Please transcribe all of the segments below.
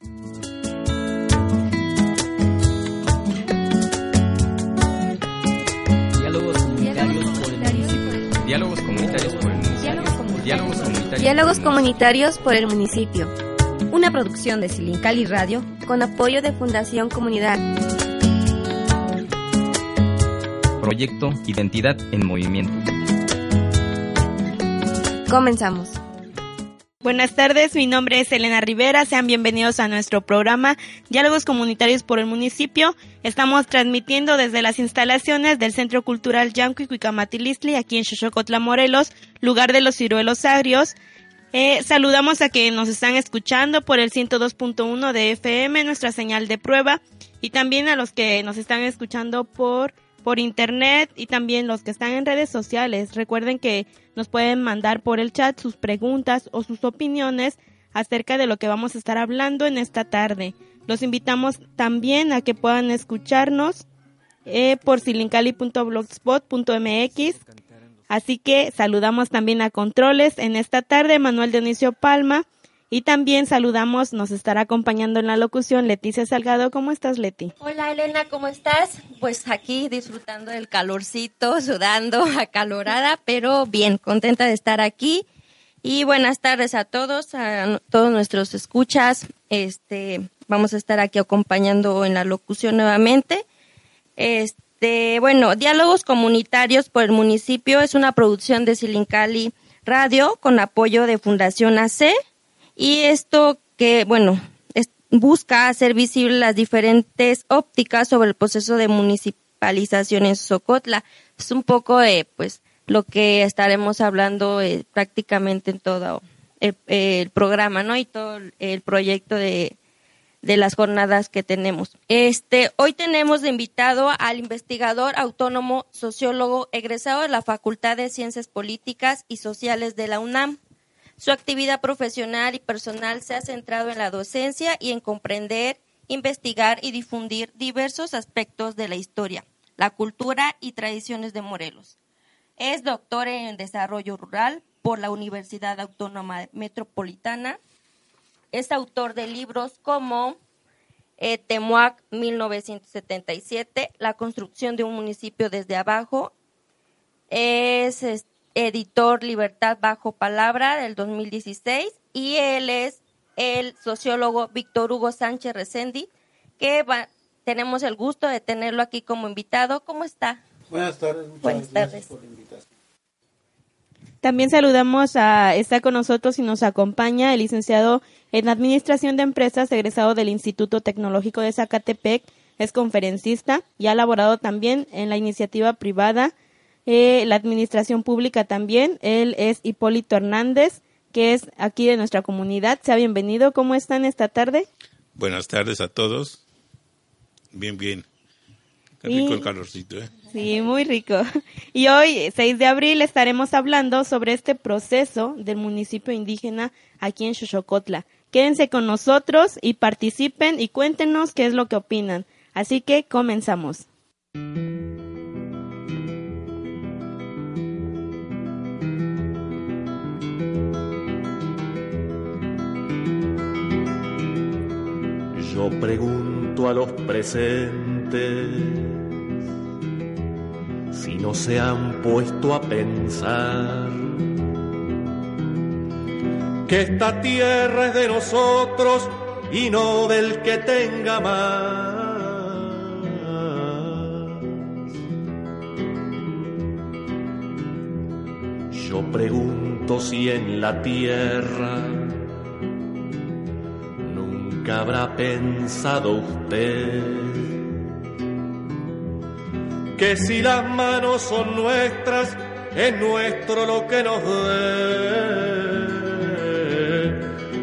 Diálogos comunitarios por el municipio. Diálogos comunitarios por el municipio. Diálogos comunitarios. Diálogos comunitarios por el municipio. Una producción de Silincali Radio con apoyo de Fundación Comunidad. Proyecto Identidad en Movimiento. Comenzamos. Buenas tardes, mi nombre es Elena Rivera, sean bienvenidos a nuestro programa Diálogos Comunitarios por el Municipio. Estamos transmitiendo desde las instalaciones del Centro Cultural Yanco y Cuicamatilistli, aquí en Xochocotla, Morelos, lugar de los ciruelos agrios. Eh, saludamos a que nos están escuchando por el 102.1 de FM, nuestra señal de prueba, y también a los que nos están escuchando por por internet y también los que están en redes sociales. Recuerden que nos pueden mandar por el chat sus preguntas o sus opiniones acerca de lo que vamos a estar hablando en esta tarde. Los invitamos también a que puedan escucharnos eh, por silincali.blogspot.mx. Así que saludamos también a Controles en esta tarde, Manuel Dionisio Palma. Y también saludamos, nos estará acompañando en la locución Leticia Salgado. ¿Cómo estás, Leti? Hola, Elena, ¿cómo estás? Pues aquí disfrutando del calorcito, sudando, acalorada, pero bien, contenta de estar aquí. Y buenas tardes a todos, a todos nuestros escuchas. Este, vamos a estar aquí acompañando en la locución nuevamente. Este, bueno, Diálogos Comunitarios por el Municipio es una producción de Silincali Radio con apoyo de Fundación AC y esto que, bueno, busca hacer visibles las diferentes ópticas sobre el proceso de municipalización en Socotla. Es un poco, de, pues, lo que estaremos hablando eh, prácticamente en todo el, programa, ¿no? Y todo el proyecto de, de las jornadas que tenemos. Este, hoy tenemos de invitado al investigador autónomo sociólogo egresado de la Facultad de Ciencias Políticas y Sociales de la UNAM, su actividad profesional y personal se ha centrado en la docencia y en comprender, investigar y difundir diversos aspectos de la historia, la cultura y tradiciones de Morelos. Es doctor en Desarrollo Rural por la Universidad Autónoma Metropolitana. Es autor de libros como eh, Temuac 1977, La construcción de un municipio desde abajo. Es editor Libertad Bajo Palabra del 2016 y él es el sociólogo Víctor Hugo Sánchez Resendi, que tenemos el gusto de tenerlo aquí como invitado. ¿Cómo está? Buenas tardes, muchas Buenas gracias tardes. por la invitación. También saludamos a, está con nosotros y nos acompaña el licenciado en Administración de Empresas, egresado del Instituto Tecnológico de Zacatepec, es conferencista y ha laborado también en la iniciativa privada eh, la administración pública también. Él es Hipólito Hernández, que es aquí de nuestra comunidad. Sea bienvenido. ¿Cómo están esta tarde? Buenas tardes a todos. Bien, bien. Qué Y- rico el calorcito, ¿eh? Sí, muy rico. Y hoy, 6 de abril, estaremos hablando sobre este proceso del municipio indígena aquí en Xochocotla. Quédense con nosotros y participen y cuéntenos qué es lo que opinan. Así que comenzamos. Yo pregunto a los presentes si no se han puesto a pensar que esta tierra es de nosotros y no del que tenga más. Yo pregunto si en la tierra nunca habrá pensado usted que si las manos son nuestras, es nuestro lo que nos dé.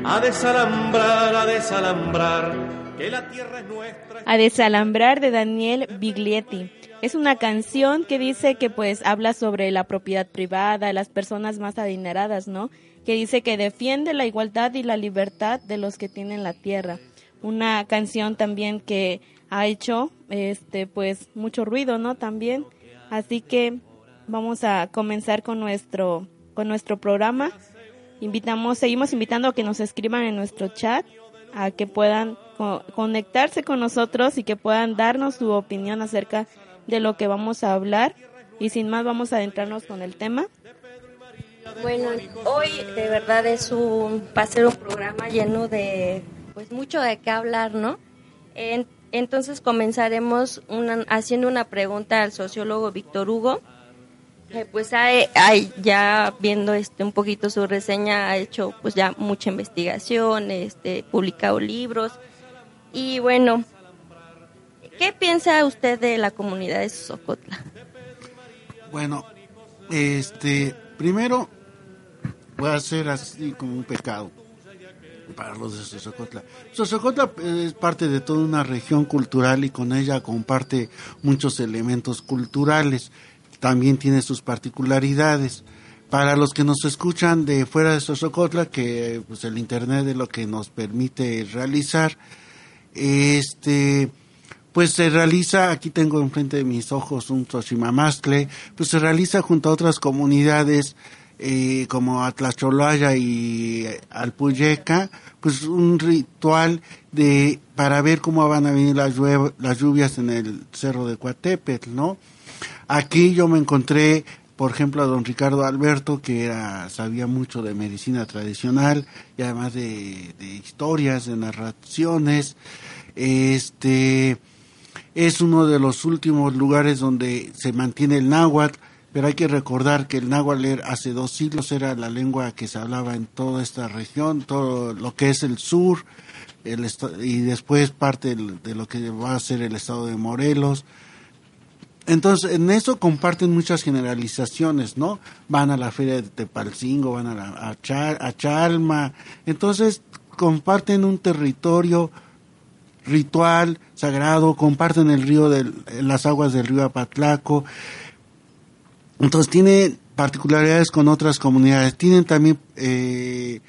a desalambrar, a desalambrar, que la tierra es nuestra. A desalambrar de Daniel Biglietti. Es una canción que dice que pues habla sobre la propiedad privada, las personas más adineradas, ¿no? Que dice que defiende la igualdad y la libertad de los que tienen la tierra. Una canción también que ha hecho este pues mucho ruido, ¿no? También. Así que vamos a comenzar con nuestro con nuestro programa. Invitamos, seguimos invitando a que nos escriban en nuestro chat, a que puedan conectarse con nosotros y que puedan darnos su opinión acerca de lo que vamos a hablar. Y sin más, vamos a adentrarnos con el tema. Bueno, hoy de verdad es un, va a ser un programa lleno de, pues mucho de qué hablar, ¿no? entonces comenzaremos haciendo una pregunta al sociólogo Víctor Hugo eh, pues hay, ya viendo este un poquito su reseña ha hecho pues ya mucha investigación, este publicado libros y bueno, ¿qué piensa usted de la comunidad de Socotla? Bueno, este primero voy a hacer así como un pecado para los de Sosocotla. Sosocotla es parte de toda una región cultural y con ella comparte muchos elementos culturales también tiene sus particularidades. Para los que nos escuchan de fuera de Sosocotla, que pues el internet es lo que nos permite realizar, este pues se realiza, aquí tengo enfrente de mis ojos un Xochimamastle, pues se realiza junto a otras comunidades eh, como Atlacholaya y Alpuyeca, pues un ritual de para ver cómo van a venir las, las lluvias en el cerro de Coatepetl, ¿no? Aquí yo me encontré, por ejemplo, a don Ricardo Alberto, que sabía mucho de medicina tradicional y además de, historias, de narraciones. Este es uno de los últimos lugares donde se mantiene el náhuatl, pero hay que recordar que el náhuatl hace dos siglos era la lengua que se hablaba en toda esta región, todo lo que es el sur, el y después parte de lo que va a ser el estado de Morelos, entonces, en eso comparten muchas generalizaciones, ¿no? Van a la feria de Tepalcingo, van a, la, a, Chalma. Entonces, comparten un territorio ritual, sagrado, comparten el río de las aguas del río Apatlaco. Entonces, tiene particularidades con otras comunidades. Tienen también eh,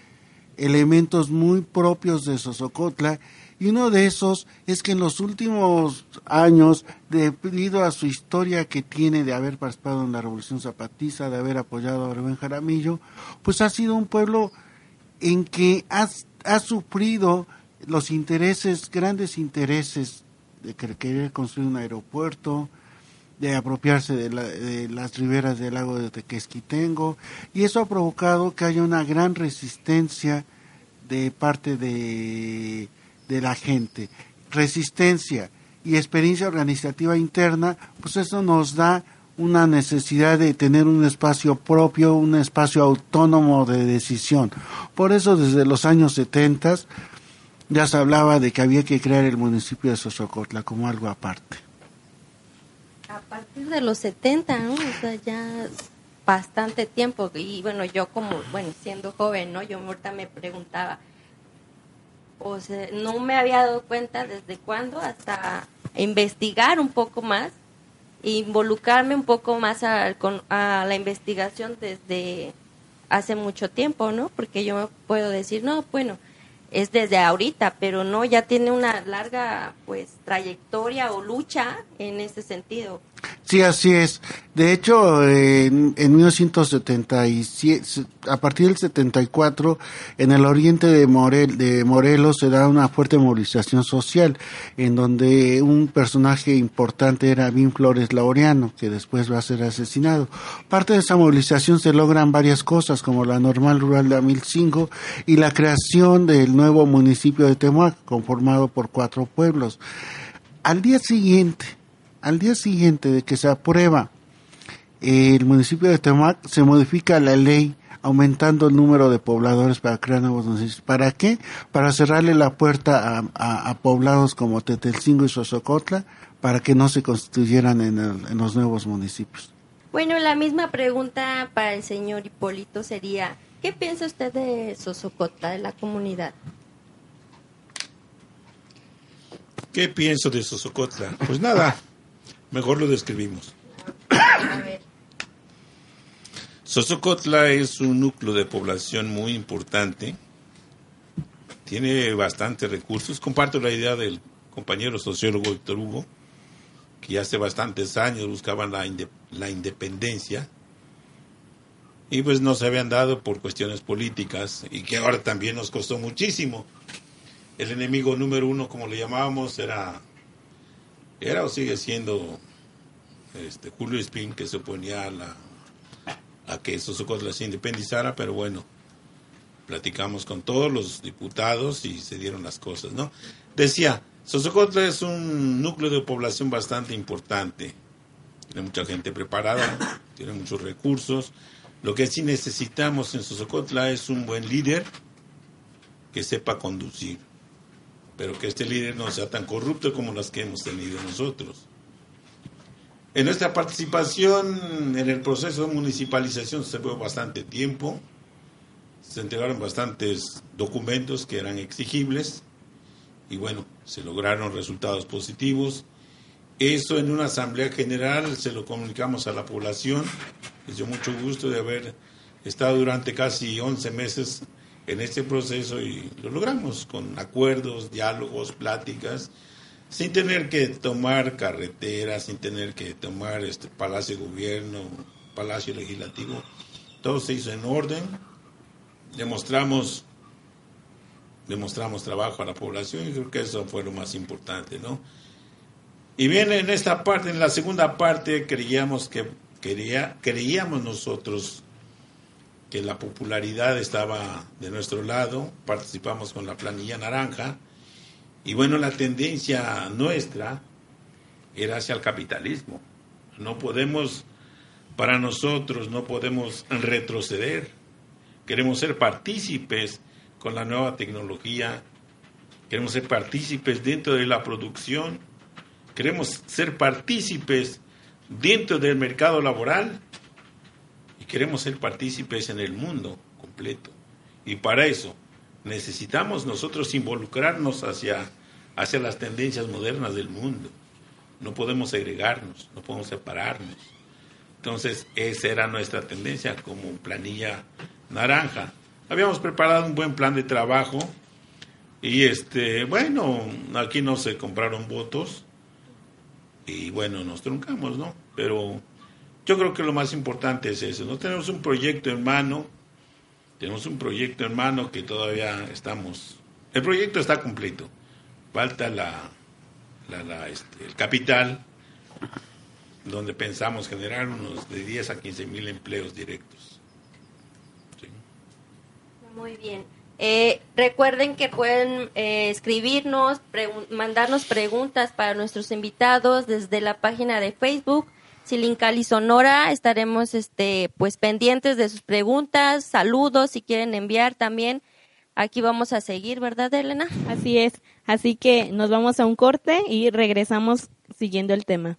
elementos muy propios de Sosocotla y uno de esos es que en los últimos años, debido a su historia que tiene de haber participado en la Revolución Zapatista, de haber apoyado a Rubén Jaramillo, pues ha sido un pueblo en que ha, ha sufrido los intereses, grandes intereses de querer construir un aeropuerto, de apropiarse de, de, las riberas del lago de Tequesquitengo, y eso ha provocado que haya una gran resistencia de parte de de la gente, resistencia y experiencia organizativa interna, pues eso nos da una necesidad de tener un espacio propio, un espacio autónomo de decisión. Por eso desde los años 70 ya se hablaba de que había que crear el municipio de Sosocotla como algo aparte. A partir de los 70, ¿no? O sea, ya bastante tiempo. Y bueno, yo como, bueno, siendo joven, ¿no? Yo ahorita me preguntaba, o sea, no me había dado cuenta desde cuándo hasta investigar un poco más, involucrarme un poco más a, a la investigación desde hace mucho tiempo, ¿no? Porque yo puedo decir, no, bueno, es desde ahorita, pero no, ya tiene una larga, pues, trayectoria o lucha en ese sentido. Sí, así es. De hecho, en, en 1977, a partir del 74, en el oriente de, Morel, de Morelos se da una fuerte movilización social, en donde un personaje importante era Vin Flores Laureano, que después va a ser asesinado. Parte de esa movilización se logran varias cosas, como la normal rural de Amilcingo y la creación del nuevo municipio de Temuac, conformado por cuatro pueblos. Al día siguiente, al día siguiente de que se aprueba el municipio de Temac, se modifica la ley aumentando el número de pobladores para crear nuevos municipios. ¿Para qué? Para cerrarle la puerta a, poblados como Tetelcingo y Sosocotla para que no se constituyeran en, en los nuevos municipios. Bueno, la misma pregunta para el señor Hipólito sería, ¿Qué piensa usted de Sosocotla, de la comunidad? ¿Qué pienso de Sosocotla? Pues nada, mejor lo describimos. Sosocotla es un núcleo de población muy importante, tiene bastantes recursos. Comparto la idea del compañero sociólogo Víctor Hugo, que hace bastantes años buscaban la, la independencia y pues no se habían dado por cuestiones políticas y que ahora también nos costó muchísimo. El enemigo número uno, como le llamábamos, era, era o sigue siendo este, Julio Espín, que se oponía a, la, a que Sosocotla se independizara, pero bueno, platicamos con todos los diputados y se dieron las cosas, ¿no? Decía, Sosocotla es un núcleo de población bastante importante, tiene mucha gente preparada, tiene muchos recursos, lo que sí necesitamos en Sosocotla es un buen líder que sepa conducir, pero que este líder no sea tan corrupto como las que hemos tenido nosotros. En nuestra participación en el proceso de municipalización se fue bastante tiempo, se entregaron bastantes documentos que eran exigibles y bueno, se lograron resultados positivos. Eso en una asamblea general se lo comunicamos a la población. Les dio mucho gusto de haber estado durante casi 11 meses en este proceso y lo logramos con acuerdos, diálogos, pláticas, sin tener que tomar carreteras, sin tener que tomar este Palacio de Gobierno, Palacio Legislativo. Todo se hizo en orden. Demostramos demostramos trabajo a la población y creo que eso fue lo más importante, ¿no? Y bien, en esta parte, en la segunda parte, creíamos que quería, creíamos nosotros que la popularidad estaba de nuestro lado, participamos con la planilla naranja, y bueno, la tendencia nuestra era hacia el capitalismo. No podemos, para nosotros, no podemos retroceder. Queremos ser partícipes con la nueva tecnología, queremos ser partícipes dentro de la producción, queremos ser partícipes dentro del mercado laboral queremos ser partícipes en el mundo completo. Y para eso necesitamos nosotros involucrarnos hacia, hacia las tendencias modernas del mundo. No podemos segregarnos, no podemos separarnos. Entonces, esa era nuestra tendencia como planilla naranja. Habíamos preparado un buen plan de trabajo y este, bueno, aquí no se compraron votos, y bueno, nos truncamos, ¿no? Pero yo creo que lo más importante es eso, ¿no? Tenemos un proyecto en mano, tenemos un proyecto en mano que todavía estamos, el proyecto está completo, falta la, la, este, el capital, donde pensamos generar unos de 10 a 15 mil empleos directos. Muy bien. Eh, recuerden que pueden eh, escribirnos, mandarnos preguntas para nuestros invitados desde la página de Facebook Silincali Sonora. Estaremos este, pues pendientes de sus preguntas, saludos si quieren enviar también. Aquí vamos a seguir, ¿verdad, Elena? Así es. Así que nos vamos a un corte y regresamos siguiendo el tema.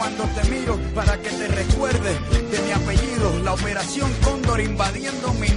cuando te miro para que te recuerde de mi apellido. La operación Cóndor invadiendo mi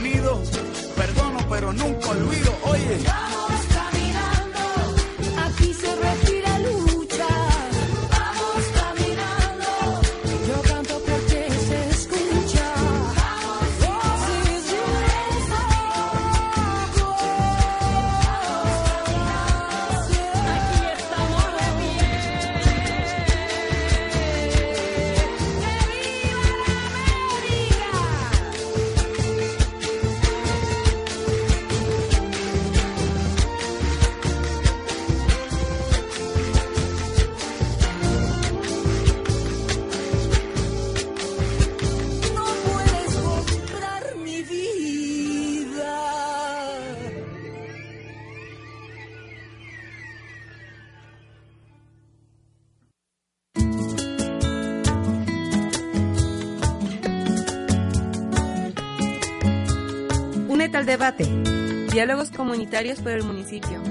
Diálogos comunitarios por el municipio.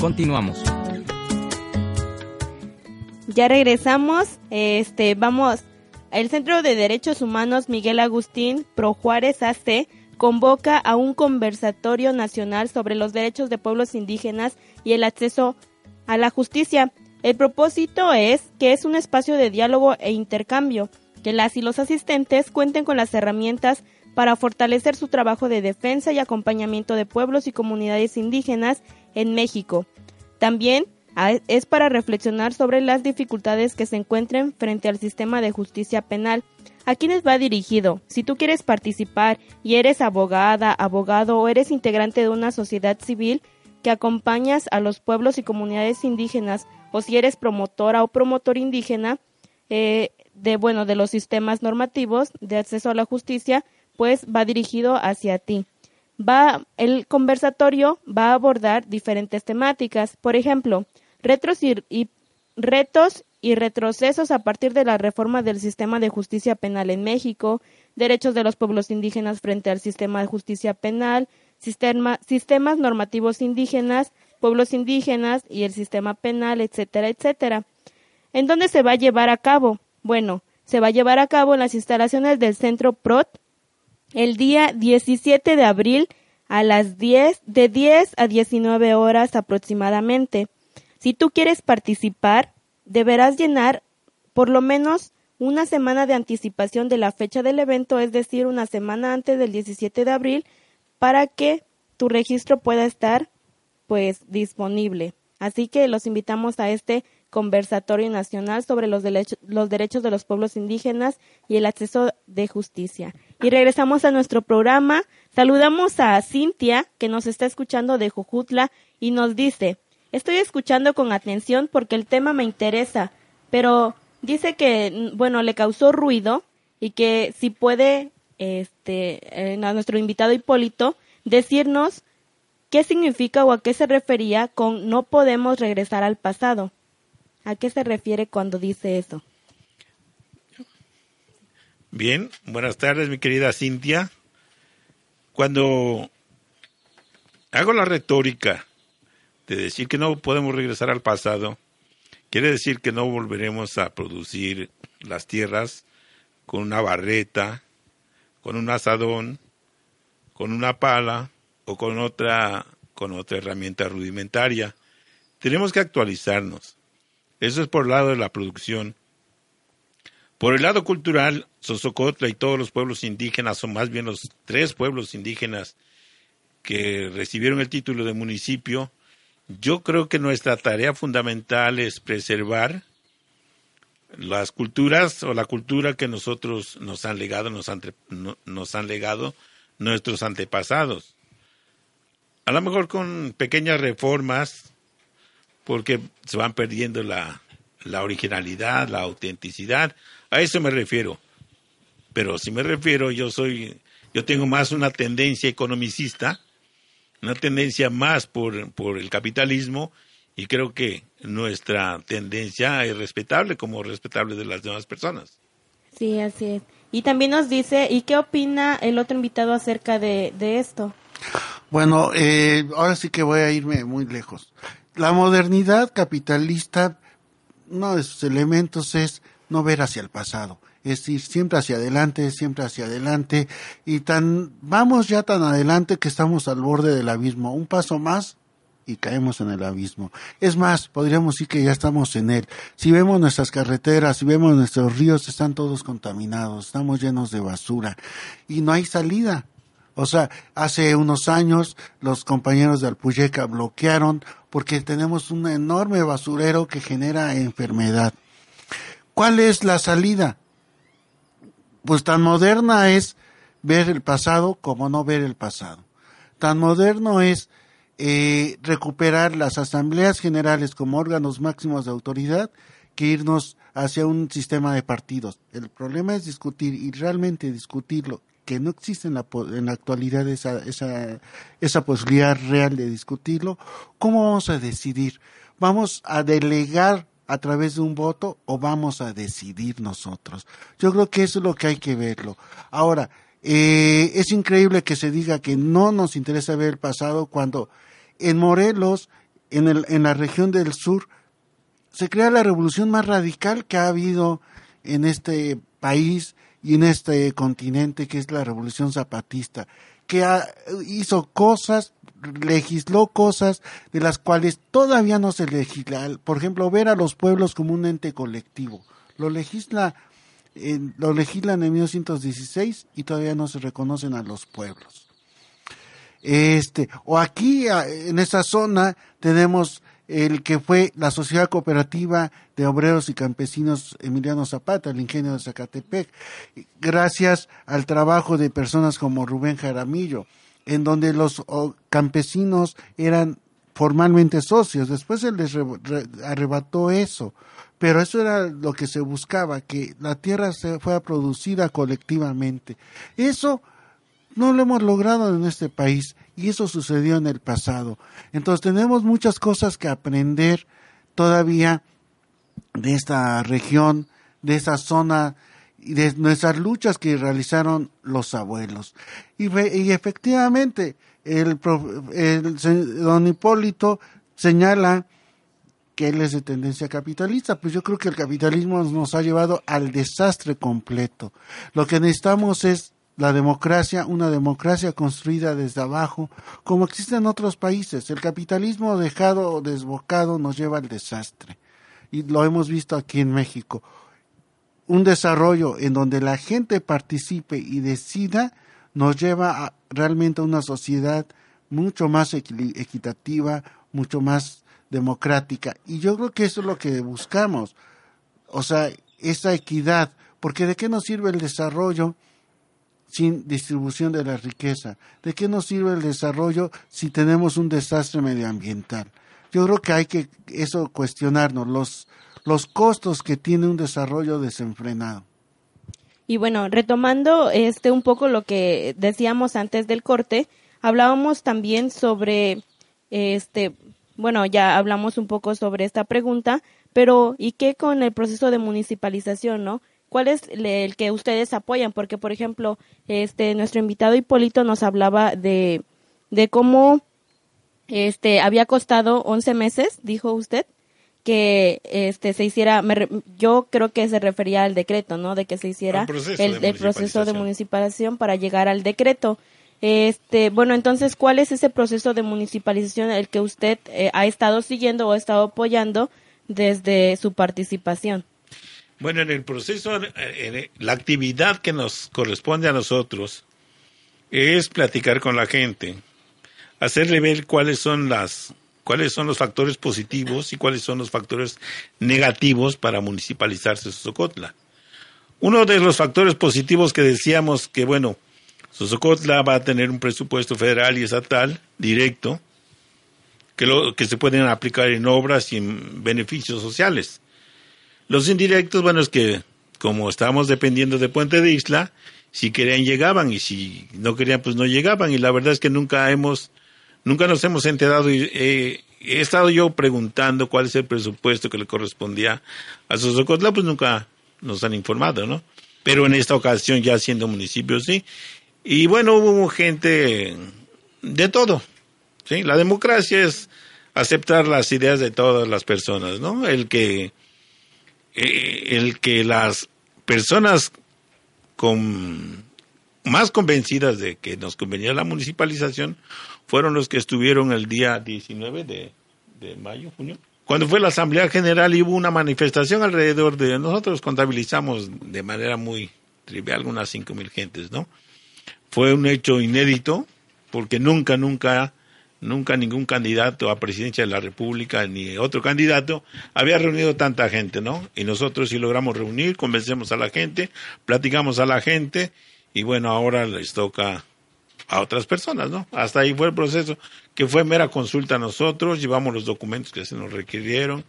Continuamos. Ya regresamos. Este, vamos. El Centro de Derechos Humanos Miguel Agustín Pro Juárez AC convoca a un conversatorio nacional sobre los derechos de pueblos indígenas y el acceso a la justicia. El propósito es que es un espacio de diálogo e intercambio, que las y los asistentes cuenten con las herramientas para fortalecer su trabajo de defensa y acompañamiento de pueblos y comunidades indígenas en México. También es para reflexionar sobre las dificultades que se encuentren frente al sistema de justicia penal. ¿A quiénes va dirigido? Si tú quieres participar y eres abogada, abogado o eres integrante de una sociedad civil que acompañas a los pueblos y comunidades indígenas o si eres promotora o promotor indígena eh, de bueno de los sistemas normativos de acceso a la justicia, pues va dirigido hacia ti. Va el conversatorio va a abordar diferentes temáticas, por ejemplo, retros y, retos y retrocesos a partir de la reforma del sistema de justicia penal en México, derechos de los pueblos indígenas frente al sistema de justicia penal, sistema- sistemas normativos indígenas, pueblos indígenas y el sistema penal, etcétera, etcétera. ¿En dónde se va a llevar a cabo? Bueno, se va a llevar a cabo en las instalaciones del Centro PROT el día 17 de abril a las 10, de 10 a 19 horas aproximadamente. Si tú quieres participar, deberás llenar por lo menos una semana de anticipación de la fecha del evento, es decir, una semana antes del 17 de abril, para que tu registro pueda estar pues disponible. Así que los invitamos a este conversatorio nacional sobre los, los derechos de los pueblos indígenas y el acceso de justicia. Y regresamos a nuestro programa. Saludamos a Cintia, que nos está escuchando de Jujutla, y nos dice, estoy escuchando con atención porque el tema me interesa, pero dice que, bueno, le causó ruido y que si puede, este, a nuestro invitado Hipólito, decirnos qué significa o a qué se refería con no podemos regresar al pasado. ¿A qué se refiere cuando dice eso? Bien, buenas tardes, mi querida Cintia. Cuando hago la retórica de decir que no podemos regresar al pasado, quiere decir que no volveremos a producir las tierras con una barreta, con un asadón, con una pala o con otra con otra herramienta rudimentaria. Tenemos que actualizarnos. Eso es por el lado de la producción. Por el lado cultural, Sosocotla y todos los pueblos indígenas, o más bien los tres pueblos indígenas que recibieron el título de municipio, yo creo que nuestra tarea fundamental es preservar las culturas o la cultura que nosotros nos han legado, nos han, nos han legado nuestros antepasados. A lo mejor con pequeñas reformas porque se van perdiendo la, originalidad, la autenticidad. A eso me refiero. Pero si me refiero, yo soy, yo tengo más una tendencia economicista, una tendencia más por, por el capitalismo, y creo que nuestra tendencia es respetable como respetable de las demás personas. Sí, así es. Y también nos dice, ¿y qué opina el otro invitado acerca de, de esto? Bueno, eh, ahora sí que voy a irme muy lejos la modernidad capitalista, uno de sus elementos es no ver hacia el pasado, es ir siempre hacia adelante, siempre hacia adelante, y tan, vamos ya tan adelante que estamos al borde del abismo, un paso más y caemos en el abismo. Es más, podríamos decir que ya estamos en él. Si vemos nuestras carreteras, si vemos nuestros ríos, están todos contaminados, estamos llenos de basura y no hay salida. O sea, hace unos años los compañeros de Alpuyeca bloquearon porque tenemos un enorme basurero que genera enfermedad. ¿Cuál es la salida? Pues tan moderna es ver el pasado como no ver el pasado. Tan moderno es eh, recuperar las asambleas generales como órganos máximos de autoridad que irnos hacia un sistema de partidos. El problema es discutir y realmente discutirlo que no existe en la, en la actualidad esa, esa, esa posibilidad real de discutirlo, ¿cómo vamos a decidir? ¿Vamos a delegar a través de un voto o vamos a decidir nosotros? Yo creo que eso es lo que hay que verlo. Ahora, eh, es increíble que se diga que no nos interesa ver el pasado cuando en Morelos, en, el, en la región del sur, se crea la revolución más radical que ha habido en este país y en este continente que es la revolución zapatista, que hizo cosas, legisló cosas de las cuales todavía no se legisla. Por ejemplo, ver a los pueblos como un ente colectivo. Lo legisla lo legislan en 1916 y todavía no se reconocen a los pueblos. Este, o aquí en esta zona tenemos el que fue la Sociedad Cooperativa de Obreros y Campesinos Emiliano Zapata, el ingenio de Zacatepec, gracias al trabajo de personas como Rubén Jaramillo, en donde los campesinos eran formalmente socios. Después se les arrebató eso, pero eso era lo que se buscaba, que la tierra se fuera producida colectivamente. Eso no lo hemos logrado en este país y eso sucedió en el pasado. Entonces tenemos muchas cosas que aprender todavía de esta región, de esa zona y de nuestras luchas que realizaron los abuelos. Y, efectivamente, el, el, don Hipólito señala que él es de tendencia capitalista, pues yo creo que el capitalismo nos ha llevado al desastre completo. Lo que necesitamos es la democracia, una democracia construida desde abajo, como existe en otros países. El capitalismo dejado o desbocado nos lleva al desastre. Y lo hemos visto aquí en México. Un desarrollo en donde la gente participe y decida nos lleva a, realmente a una sociedad mucho más equitativa, mucho más democrática. Y yo creo que eso es lo que buscamos. O sea, esa equidad. Porque ¿de qué nos sirve el desarrollo sin distribución de la riqueza? ¿De qué nos sirve el desarrollo si tenemos un desastre medioambiental? Yo creo que hay que eso cuestionarnos, los, los costos que tiene un desarrollo desenfrenado. Y bueno, retomando este un poco lo que decíamos antes del corte, hablábamos también sobre este bueno, ya hablamos un poco sobre esta pregunta, pero ¿y qué con el proceso de municipalización, no? ¿Cuál es el que ustedes apoyan? Porque, por ejemplo, este nuestro invitado Hipólito nos hablaba de, de cómo este había costado 11 meses, dijo usted, que este se hiciera yo creo que se refería al decreto no de que se hiciera el, el, proceso de municipalización para llegar al decreto este, bueno, entonces, ¿cuál es ese proceso de municipalización el que usted eh, ha estado siguiendo o ha estado apoyando desde su participación? Bueno, en el proceso, la actividad que nos corresponde a nosotros es platicar con la gente, hacerle ver cuáles son las cuáles son los factores positivos y cuáles son los factores negativos para municipalizarse Socotla. Uno de los factores positivos que decíamos que, bueno, Sosocotla va a tener un presupuesto federal y estatal directo que, lo, que se pueden aplicar en obras y en beneficios sociales. Los indirectos, bueno, es que como estábamos dependiendo de Puente de Isla, si querían llegaban y si no querían pues no llegaban y la verdad es que nunca hemos nunca nos hemos enterado y he estado yo preguntando cuál es el presupuesto que le correspondía a Sosocotla pues nunca nos han informado no pero en esta ocasión ya siendo municipio sí y bueno, hubo gente de todo. ¿sí? La democracia es aceptar las ideas de todas las personas, ¿no? El que, eh, el que las personas más convencidas de que nos convenía la municipalización fueron los que estuvieron el día 19 de, de mayo, junio. Cuando fue la Asamblea General hubo una manifestación alrededor de nosotros, contabilizamos de manera muy trivial unas cinco mil gentes, ¿no? Fue un hecho inédito porque nunca, nunca, nunca ningún candidato a presidencia de la República ni otro candidato había reunido tanta gente, ¿no? Y nosotros sí logramos reunir, convencemos a la gente, platicamos a la gente y bueno, ahora les toca a otras personas, ¿no? Hasta ahí fue el proceso, que fue mera consulta a nosotros, llevamos los documentos que se nos requirieron,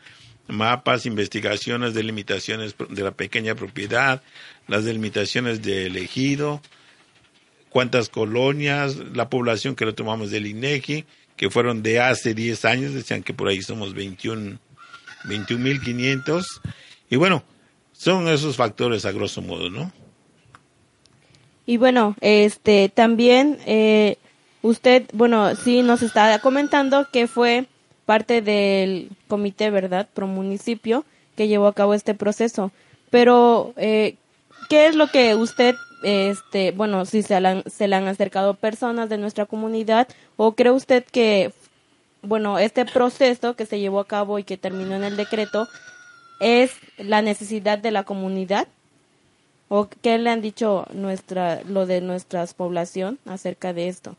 mapas, investigaciones, delimitaciones de la pequeña propiedad, las delimitaciones de elegido, cuántas colonias, la población que lo tomamos del INEGI, que fueron de hace 10 años, decían que por ahí somos 21 21.500 y bueno, son esos factores a grosso modo, ¿no? Y bueno, este también eh, usted, bueno, sí nos está comentando que fue parte del comité, ¿verdad? Pro municipio que llevó a cabo este proceso. Pero, eh, ¿qué es lo que usted este, bueno, si se, se le han acercado personas de nuestra comunidad o cree usted que, bueno, este proceso que se llevó a cabo y que terminó en el decreto es la necesidad de la comunidad? ¿O qué le han dicho nuestra, lo de nuestra población acerca de esto?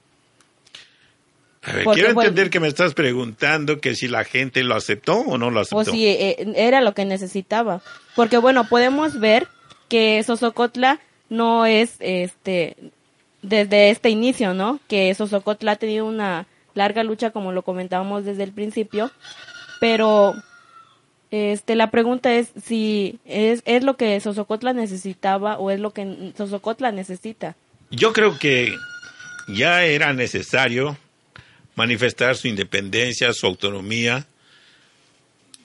quiero entender que me estás preguntando que si la gente lo aceptó o no lo aceptó. O si eh, era lo que necesitaba. Porque bueno, podemos ver que Sosocotla no es este desde este inicio, ¿no? Que Sosocotla ha tenido una larga lucha, como lo comentábamos desde el principio, pero este la pregunta es si es, es lo que Sosocotla necesitaba o es lo que Sosocotla necesita. Yo creo que ya era necesario manifestar su independencia, su autonomía.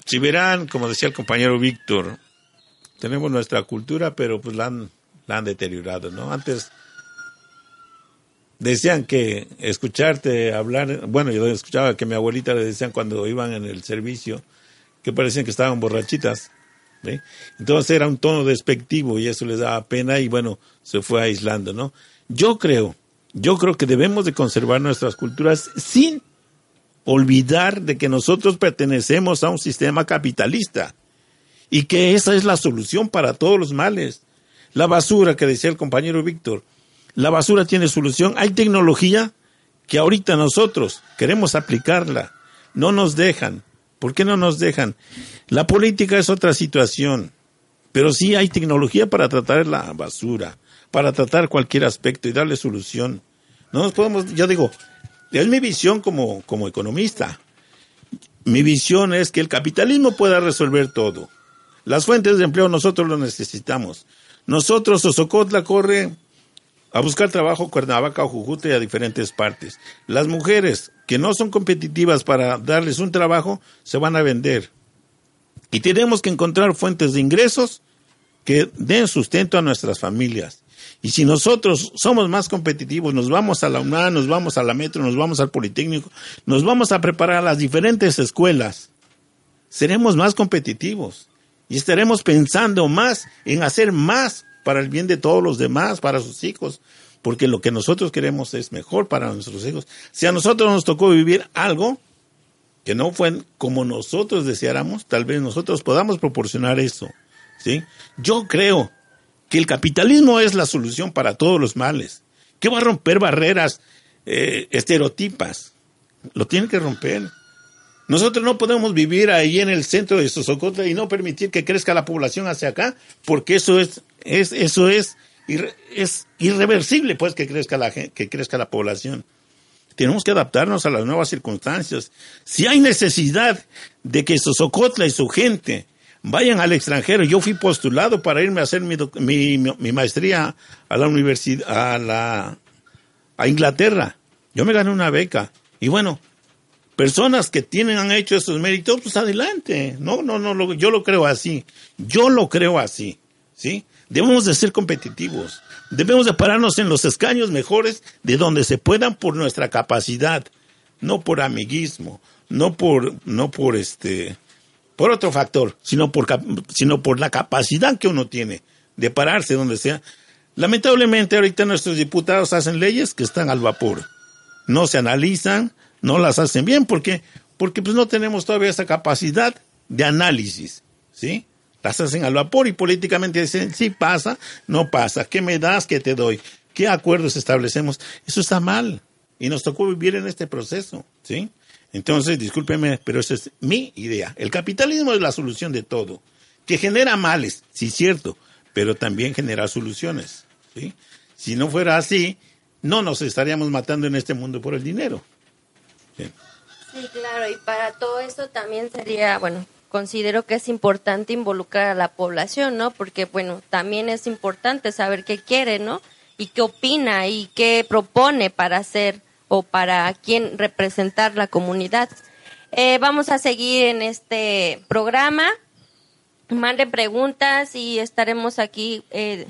Si verán, como decía el compañero Víctor, tenemos nuestra cultura, pero pues la han la han deteriorado, ¿no? Antes decían que escucharte hablar, bueno, yo escuchaba que mi abuelita le decían cuando iban en el servicio que parecían que estaban borrachitas. Entonces era un tono despectivo y eso les daba pena y bueno, se fue aislando, ¿no? Yo creo, yo creo que debemos de conservar nuestras culturas sin olvidar de que nosotros pertenecemos a un sistema capitalista y que esa es la solución para todos los males. La basura que decía el compañero Víctor. La basura tiene solución. Hay tecnología que ahorita nosotros queremos aplicarla. No nos dejan. ¿Por qué no nos dejan? La política es otra situación, pero sí hay tecnología para tratar la basura, para tratar cualquier aspecto y darle solución. No nos podemos, yo digo, es mi visión como, como economista. Mi visión es que el capitalismo pueda resolver todo. Las fuentes de empleo nosotros lo necesitamos. Nosotros, Osocotla corre a buscar trabajo Cuernavaca o Jujute y a diferentes partes. Las mujeres que no son competitivas para darles un trabajo se van a vender. Y tenemos que encontrar fuentes de ingresos que den sustento a nuestras familias. Y si nosotros somos más competitivos, nos vamos a la UNAM, nos vamos a la Metro, nos vamos al Politécnico, nos vamos a preparar a las diferentes escuelas, seremos más competitivos y estaremos pensando más en hacer más para el bien de todos los demás, para sus hijos, porque lo que nosotros queremos es mejor para nuestros hijos. Si a nosotros nos tocó vivir algo que no fue como nosotros deseáramos, tal vez nosotros podamos proporcionar eso. ¿sí? Yo creo que el capitalismo es la solución para todos los males, que va a romper barreras eh, estereotipas. Lo tiene que romper. Nosotros no podemos vivir ahí en el centro de Sosocotla y no permitir que crezca la población hacia acá, porque eso es es, eso es, es irreversible, pues, que crezca, la, que crezca la población. Tenemos que adaptarnos a las nuevas circunstancias. Si hay necesidad de que Sosocotla y su gente vayan al extranjero, yo fui postulado para irme a hacer mi, mi, mi maestría a la universidad, a la, a Inglaterra. Yo me gané una beca. Y bueno, personas que tienen, han hecho esos méritos, pues adelante. No, no, no, yo lo creo así. Yo lo creo así. ¿Sí? Debemos de ser competitivos. Debemos de pararnos en los escaños mejores de donde se puedan por nuestra capacidad, no por amiguismo, no por, no por este, por otro factor, sino por, sino por la capacidad que uno tiene de pararse donde sea. Lamentablemente ahorita nuestros diputados hacen leyes que están al vapor. No se analizan, no las hacen bien porque porque pues no tenemos todavía esa capacidad de análisis, ¿sí? las hacen al vapor y políticamente dicen, sí pasa, no pasa, ¿qué me das, qué te doy? ¿Qué acuerdos establecemos? Eso está mal y nos tocó vivir en este proceso, ¿sí? Entonces, discúlpeme, pero esa es mi idea. El capitalismo es la solución de todo, que genera males, sí cierto, pero también genera soluciones, ¿sí? Si no fuera así, no nos estaríamos matando en este mundo por el dinero. Sí, claro, y para todo esto también sería, bueno, considero que es importante involucrar a la población, ¿no? Porque, bueno, también es importante saber qué quiere, ¿no? Y qué opina y qué propone para hacer o para quién representar la comunidad. Eh, vamos a seguir en este programa. Mande preguntas y estaremos aquí eh,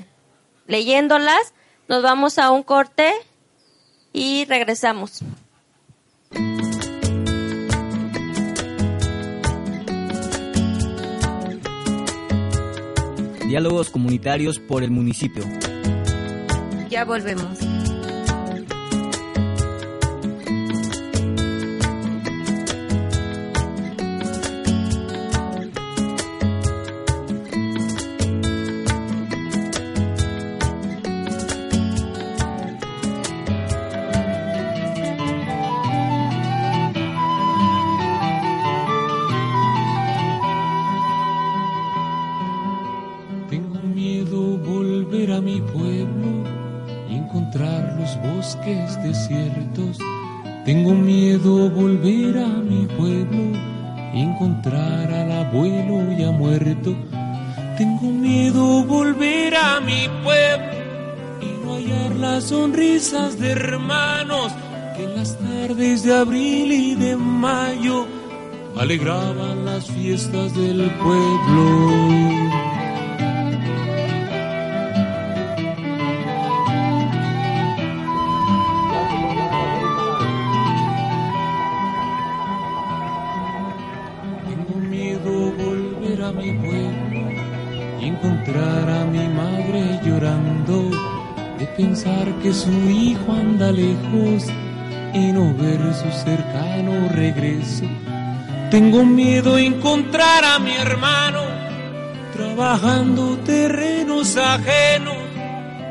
leyéndolas. Nos vamos a un corte y regresamos. Diálogos comunitarios por el municipio. Ya volvemos. Sonrisas de hermanos que en las tardes de abril y de mayo alegraban las fiestas del pueblo. Que su hijo anda lejos y no ver su cercano regreso. Tengo miedo de encontrar a mi hermano trabajando terrenos ajenos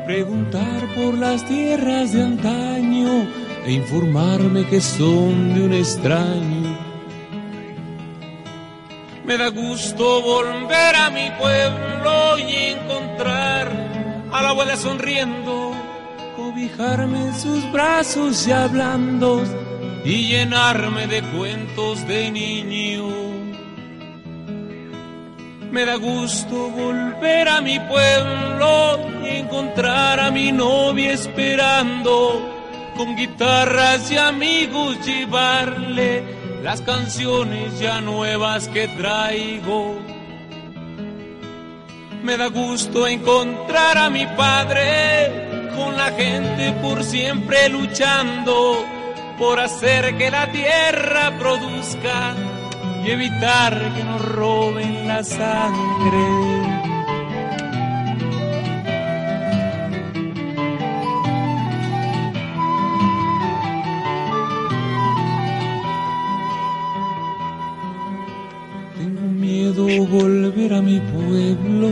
preguntar por las tierras de antaño e informarme que son de un extraño. Me da gusto volver a mi pueblo y encontrar a la abuela sonriendo, cobijarme en sus brazos y hablando y llenarme de cuentos de niño. Me da gusto volver a mi pueblo y encontrar a mi novia esperando con guitarras y amigos llevarle las canciones ya nuevas que traigo. Me da gusto encontrar a mi padre con la gente por siempre luchando por hacer que la tierra produzca y evitar que nos roben la sangre. volver a mi pueblo,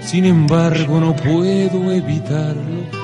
sin embargo no puedo evitarlo.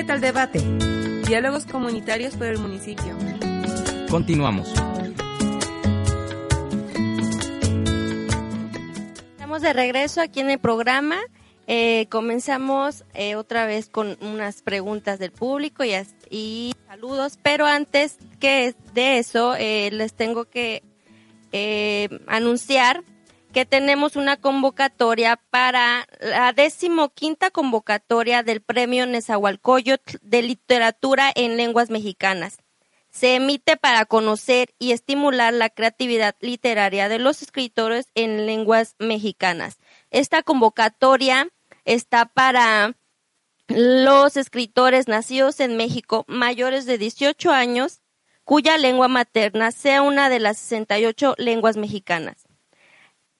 Únete al debate. Diálogos comunitarios por el municipio. Continuamos. Estamos de regreso aquí en el programa. Eh, comenzamos eh, otra vez con unas preguntas del público y, y saludos, pero antes que de eso eh, les tengo que anunciar que tenemos una convocatoria para la decimoquinta convocatoria del Premio Nezahualcóyotl de Literatura en Lenguas Mexicanas. Se emite para conocer y estimular la creatividad literaria de los escritores en lenguas mexicanas. Esta convocatoria está para los escritores nacidos en México mayores de 18 años cuya lengua materna sea una de las 68 lenguas mexicanas.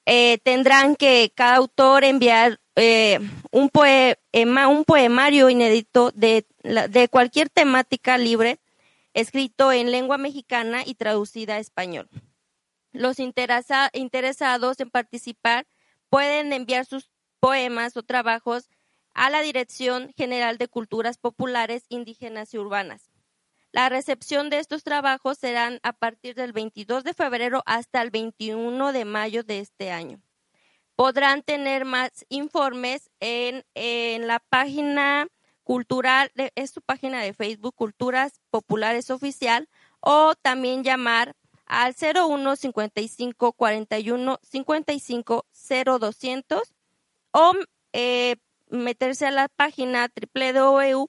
Eh, tendrán que cada autor enviar eh, un, poema, un poemario inédito de, de cualquier temática libre, escrito en lengua mexicana y traducida a español. Los interesados en participar pueden enviar sus poemas o trabajos a la Dirección General de Culturas Populares, Indígenas y Urbanas. La recepción de estos trabajos serán a partir del 22 de febrero hasta el 21 de mayo de este año. Podrán tener más informes en, la página cultural, es su página de Facebook, Culturas Populares Oficial, o también llamar al 01 55 41 55 0200 o eh, meterse a la página www.gov.m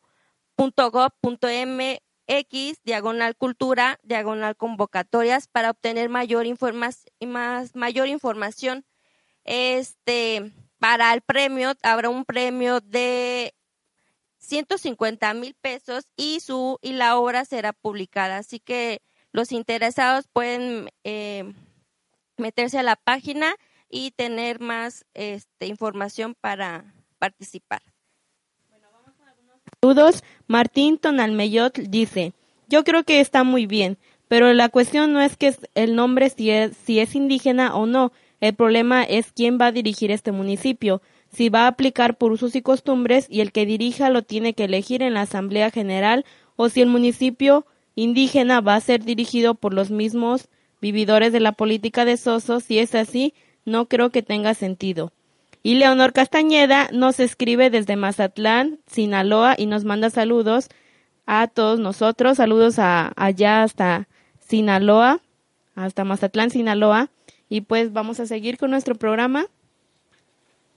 X, diagonal cultura, diagonal convocatorias para obtener mayor, más, mayor información. Este, para el premio, habrá un premio de 150 mil pesos y su y la obra será publicada. Así que los interesados pueden eh, meterse a la página y tener más este, información para participar. Saludos, Martín Tonalmeyot dice, yo creo que está muy bien, pero la cuestión no es que el nombre si es, si es indígena o no, el problema es quién va a dirigir este municipio, si va a aplicar por usos y costumbres y el que dirija lo tiene que elegir en la Asamblea General o si el municipio indígena va a ser dirigido por los mismos vividores de la política de Soso, si es así, no creo que tenga sentido. Y Leonor Castañeda nos escribe desde Mazatlán, Sinaloa, y nos manda saludos a todos nosotros. Saludos a, allá hasta Sinaloa, hasta Mazatlán, Sinaloa. Y pues vamos a seguir con nuestro programa.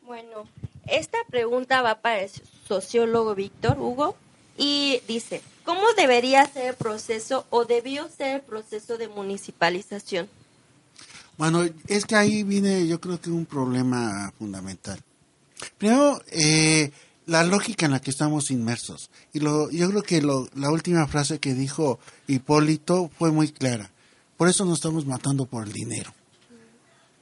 Bueno, esta pregunta va para el sociólogo Víctor Hugo. Y dice, ¿cómo debería ser el proceso o debió ser el proceso de municipalización? Bueno, es que ahí viene yo creo que un problema fundamental. Primero, eh, la lógica en la que estamos inmersos. Y lo, yo creo que lo, la última frase que dijo Hipólito fue muy clara. Por eso nos estamos matando por el dinero.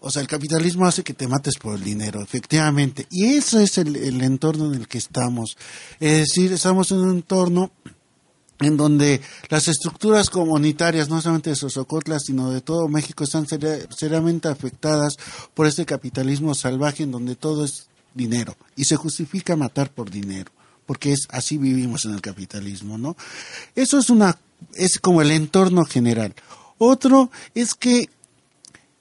O sea, el capitalismo hace que te mates por el dinero, efectivamente. Y ese es el, el entorno en el que estamos. Es decir, estamos en un entorno en donde las estructuras comunitarias, no solamente de Sosocotla, sino de todo México, están seri- seriamente afectadas por este capitalismo salvaje en donde todo es dinero y se justifica matar por dinero, porque es así vivimos en el capitalismo, ¿no? Eso es una es como el entorno general. Otro es que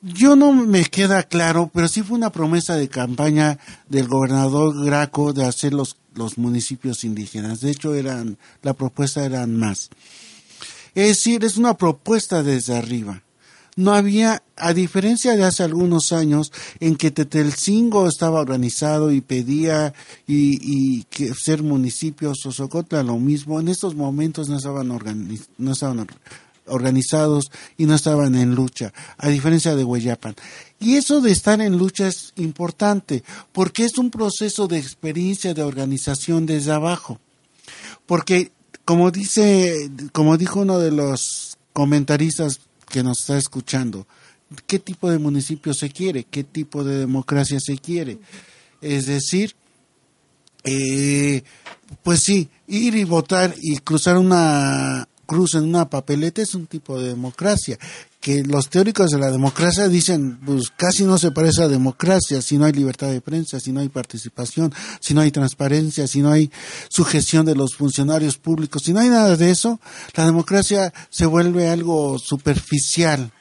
yo no me queda claro, pero sí fue una promesa de campaña del gobernador Graco de hacer los, los municipios indígenas. De hecho, eran, la propuesta eran más. Es decir, es una propuesta desde arriba. No había, a diferencia de hace algunos años, en que Tetelcingo estaba organizado y pedía y, y que ser municipio, Sosocotla lo mismo, en estos momentos no estaban, organi- no estaban or- organizados y no estaban en lucha, a diferencia de Hueyapan. Y eso de estar en lucha es importante, porque es un proceso de experiencia de organización desde abajo. Porque, como dice, como dijo uno de los comentaristas que nos está escuchando, ¿qué tipo de municipio se quiere? ¿Qué tipo de democracia se quiere? Es decir, eh, pues sí, ir y votar y cruzar una cruz en una papeleta es un tipo de democracia. Que los teóricos de la democracia dicen, pues casi no se parece a democracia si no hay libertad de prensa, si no hay participación, si no hay transparencia, si no hay sujeción de los funcionarios públicos, si no hay nada de eso, la democracia se vuelve algo superficial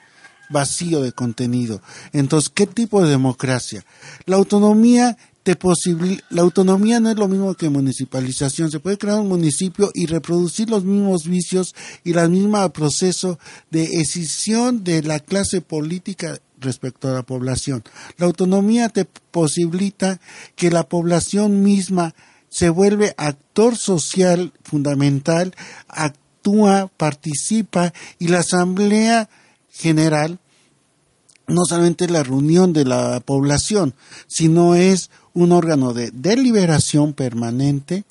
vacío de contenido. Entonces, ¿qué tipo de democracia? La autonomía te posibil- la autonomía no es lo mismo que municipalización. Se puede crear un municipio y reproducir los mismos vicios y el mismo proceso de escisión de la clase política respecto a la población. La autonomía te posibilita que la población misma se vuelve actor social fundamental, actúa, participa y la asamblea general no solamente la reunión de la población, sino es un órgano de deliberación permanente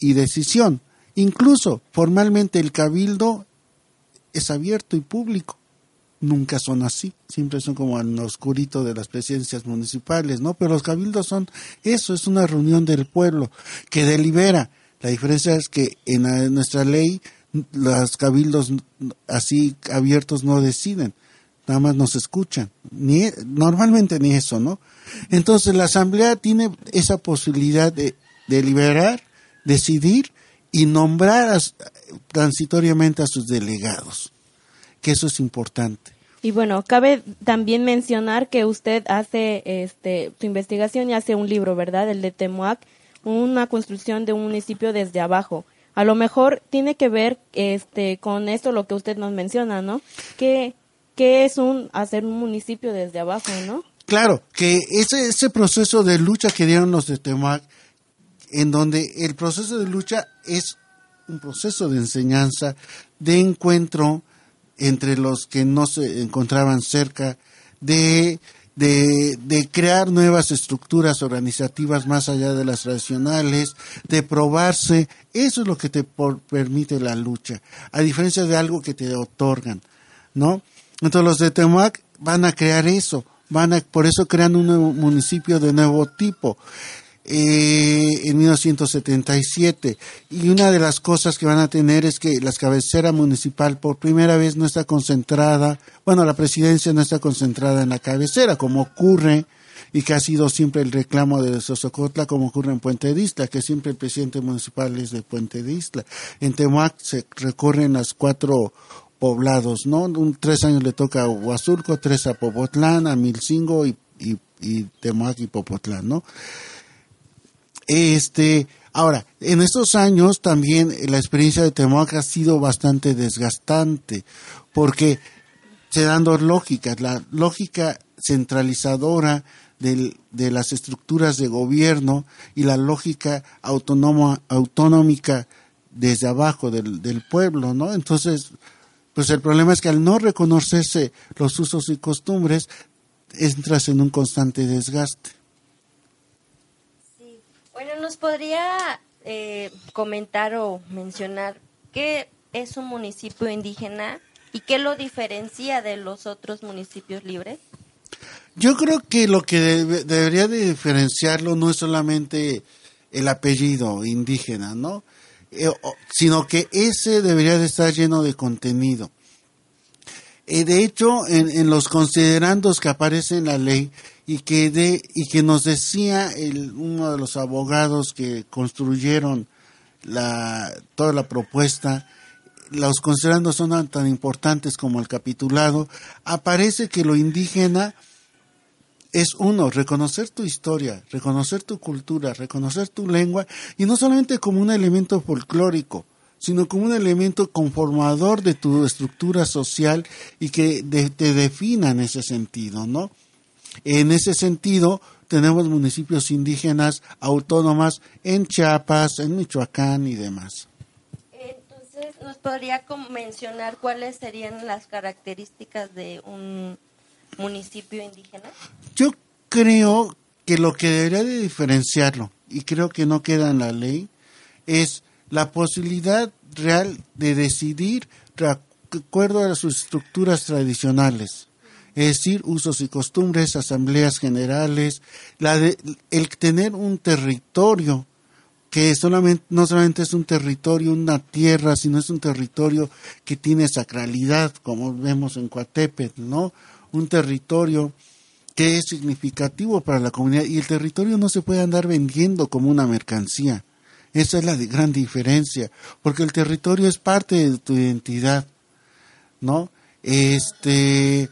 y decisión. Incluso formalmente el cabildo es abierto y público. Nunca son así, siempre son como en lo oscurito de las presidencias municipales, ¿no? Pero los cabildos son eso, es una reunión del pueblo que delibera. La diferencia es que en nuestra ley los cabildos así abiertos no deciden, nada más nos escuchan. Ni, normalmente ni eso, ¿no? Entonces la asamblea tiene esa posibilidad de deliberar, decidir y nombrar a- transitoriamente a sus delegados, que eso es importante. Y bueno, cabe también mencionar que usted hace este, su investigación y hace un libro, ¿verdad? El de Temuac, una construcción de un municipio desde abajo. A lo mejor tiene que ver este, con esto lo que usted nos menciona, ¿no? Que, que es un hacer un municipio desde abajo, ¿no? Claro, que ese, ese proceso de lucha que dieron los de Temac, en donde el proceso de lucha es un proceso de enseñanza, de encuentro entre los que no se encontraban cerca, de, de, de crear nuevas estructuras organizativas más allá de las tradicionales, de probarse, eso es lo que te permite la lucha, a diferencia de algo que te otorgan, ¿no? Entonces los de Temac van a crear eso, van a, por eso crean un nuevo municipio de nuevo tipo eh, en 1977 y una de las cosas que van a tener es que la cabecera municipal por primera vez no está concentrada, bueno, la presidencia no está concentrada en la cabecera como ocurre y que ha sido siempre el reclamo de Sosocotla como ocurre en Puente de Isla, que siempre el presidente municipal es de Puente de Isla. En Temuac se recorren las cuatro poblados, ¿no? Un, tres años le toca a Huazulco, tres a Popotlán, a Milcingo y, y, y Temuac y Popotlán, ¿no? Este, ahora, en estos años también la experiencia de Temuac ha sido bastante desgastante, porque se dan dos lógicas, la lógica centralizadora del- de las estructuras de gobierno y la lógica autónoma, autonómica desde abajo del, del pueblo, ¿no? Entonces, pues el problema es que al no reconocerse los usos y costumbres, entras en un constante desgaste. Sí. Bueno, ¿nos podría eh, comentar o mencionar qué es un municipio indígena y qué lo diferencia de los otros municipios libres? Yo creo que lo que debe- debería de diferenciarlo no es solamente el apellido indígena, ¿no? Eh, sino que ese debería de estar lleno de contenido. Eh, de hecho, en, en los considerandos que aparece en la ley y que de y que nos decía el, uno de los abogados que construyeron la toda la propuesta, los considerandos son tan importantes como el capitulado, aparece que lo indígena es uno, reconocer tu historia, reconocer tu cultura, reconocer tu lengua, y no solamente como un elemento folclórico, sino como un elemento conformador de tu estructura social y que de- te defina en ese sentido, ¿no? En ese sentido, tenemos municipios indígenas autónomas en Chiapas, en Michoacán y demás. Entonces, ¿nos podría mencionar cuáles serían las características de un municipio indígena? Yo creo que lo que debería de diferenciarlo, y creo que no queda en la ley, es la posibilidad real de decidir de acuerdo a sus estructuras tradicionales. Es decir, usos y costumbres, asambleas generales, la de- el tener un territorio que solamente, no solamente es un territorio, una tierra, sino es un territorio que tiene sacralidad, como vemos en Coatepet, ¿no? Un territorio que es significativo para la comunidad y el territorio no se puede andar vendiendo como una mercancía. Esa es la gran diferencia, porque el territorio es parte de tu identidad, ¿no? Este,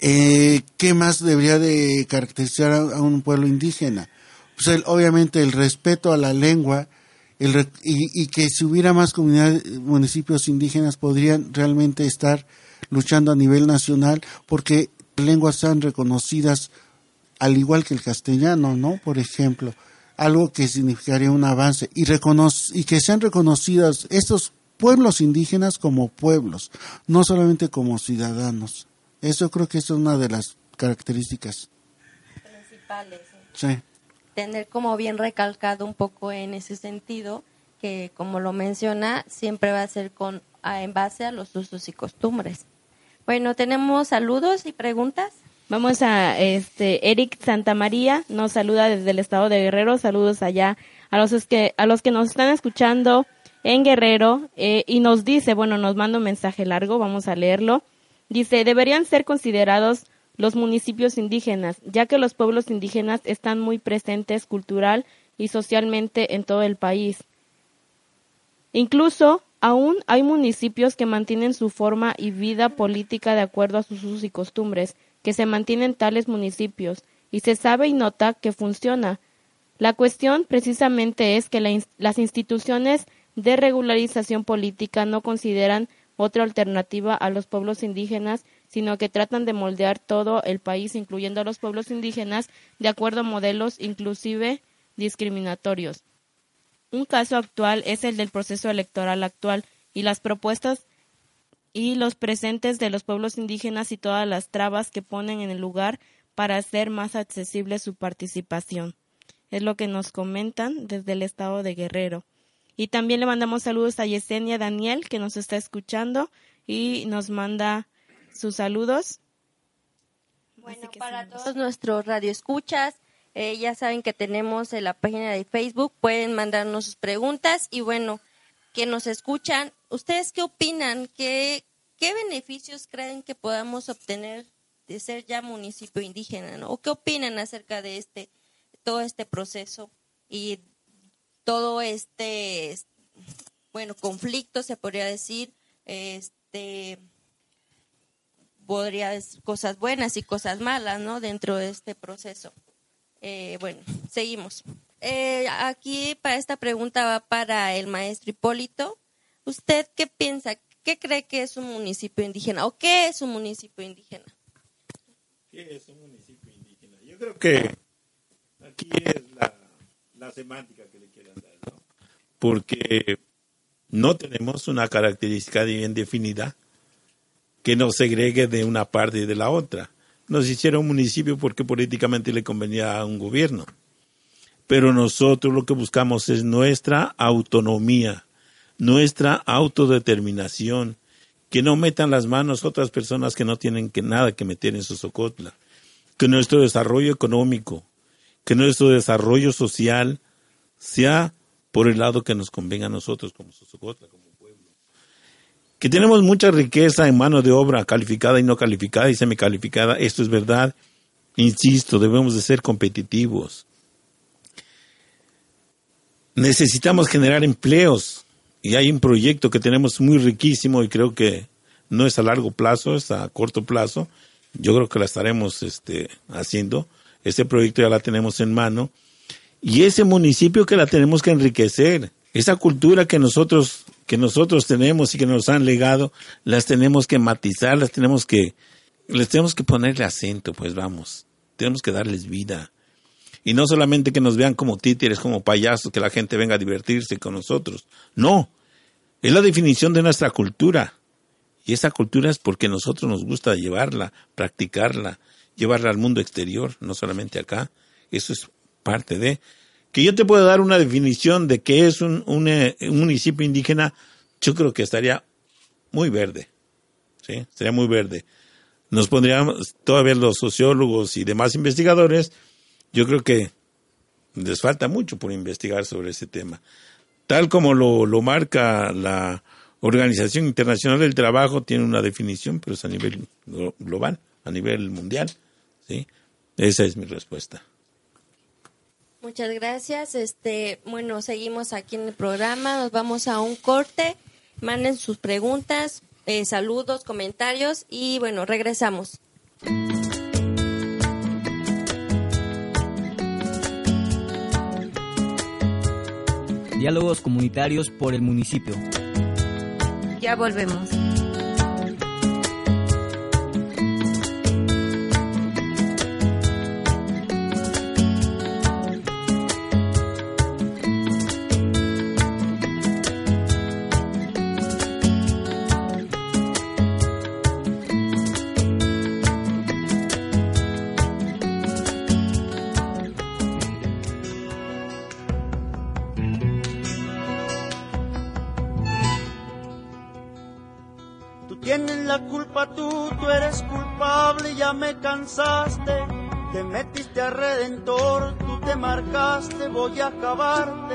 eh, ¿qué más debería de caracterizar a, un pueblo indígena? Pues el- obviamente el respeto a la lengua el y, y que si hubiera más comunidades, municipios indígenas podrían realmente estar luchando a nivel nacional porque lenguas sean reconocidas al igual que el castellano, ¿no? Por ejemplo, algo que significaría un avance y, y que sean reconocidos estos pueblos indígenas como pueblos, no solamente como ciudadanos. Eso creo que es una de las características. Principales. Sí. Tener como bien recalcado un poco en ese sentido que, como lo menciona, siempre va a ser con a- en base a los usos y costumbres. Bueno, tenemos saludos y preguntas. Vamos a este Eric Santamaría nos saluda desde el estado de Guerrero. Saludos allá a los que a los que nos están escuchando en Guerrero eh, y nos dice, bueno, nos manda un mensaje largo, vamos a leerlo. Dice, deberían ser considerados los municipios indígenas, ya que los pueblos indígenas están muy presentes cultural y socialmente en todo el país. Incluso aún hay municipios que mantienen su forma y vida política de acuerdo a sus usos y costumbres, que se mantienen tales municipios, y se sabe y nota que funciona. La cuestión precisamente es que las instituciones de regularización política no consideran otra alternativa a los pueblos indígenas, sino que tratan de moldear todo el país, incluyendo a los pueblos indígenas, de acuerdo a modelos inclusive discriminatorios. Un caso actual es el del proceso electoral actual y las propuestas y los presentes de los pueblos indígenas y todas las trabas que ponen en el lugar para hacer más accesible su participación. Es lo que nos comentan desde el estado de Guerrero. Y también le mandamos saludos a Yesenia Daniel, que nos está escuchando y nos manda sus saludos. Bueno, para todos nuestros radioescuchas, eh, ya saben que tenemos en la página de Facebook, pueden mandarnos sus preguntas y bueno, que nos escuchan, ¿ustedes qué opinan? ¿Qué, qué beneficios creen que podamos obtener de ser ya municipio indígena? ¿no? ¿O qué opinan acerca de este, todo este proceso y todo este, bueno, conflicto, se podría decir, este podría decir cosas buenas y cosas malas, ¿no? Dentro de este proceso. Eh, bueno, seguimos. Eh, aquí para esta pregunta va para el maestro Hipólito. ¿Usted qué piensa? ¿Qué cree que es un municipio indígena? ¿O qué es un municipio indígena? ¿Qué es un municipio indígena? Yo creo que aquí es la, la semántica que le quieran dar, ¿no? porque no tenemos una característica bien definida que nos segregue de una parte y de la otra. Nos hicieron un municipio porque políticamente le convenía a un gobierno. Pero nosotros lo que buscamos es nuestra autonomía, nuestra autodeterminación, que no metan las manos otras personas que no tienen que nada que meter en su Socotla, que nuestro desarrollo económico, que nuestro desarrollo social sea por el lado que nos convenga a nosotros como Sosocotla, como. Que tenemos mucha riqueza en mano de obra calificada y no calificada y semicalificada, esto es verdad. Insisto, debemos de ser competitivos. Necesitamos generar empleos y hay un proyecto que tenemos muy riquísimo y creo que no es a largo plazo, es a corto plazo. Yo creo que la estaremos este, haciendo. Este proyecto ya la tenemos en mano y ese municipio que la tenemos que enriquecer. Esa cultura que nosotros, que nosotros tenemos y que nos han legado, las tenemos que matizar, las tenemos que, les tenemos que ponerle acento, pues vamos. Tenemos que darles vida. Y no solamente que nos vean como títeres, como payasos, que la gente venga a divertirse con nosotros. No. Es la definición de nuestra cultura. Y esa cultura es porque nosotros nos gusta llevarla, practicarla, llevarla al mundo exterior, no solamente acá. Eso es parte de, que yo te pueda dar una definición de qué es un, eh, un, municipio indígena, yo creo que estaría muy verde, ¿sí? Sería muy verde. Nos pondríamos, todavía los sociólogos y demás investigadores, yo creo que les falta mucho por investigar sobre ese tema. Tal como lo, lo marca la Organización Internacional del Trabajo, tiene una definición, pero es a nivel global, a nivel mundial, ¿sí? Esa es mi respuesta. Muchas gracias. Este, bueno, seguimos aquí en el programa. Nos vamos a un corte. Manden sus preguntas, eh, saludos, comentarios y bueno, regresamos. Diálogos comunitarios por el municipio. Ya volvemos. Te metiste a redentor, tú te marcaste, voy a acabarte.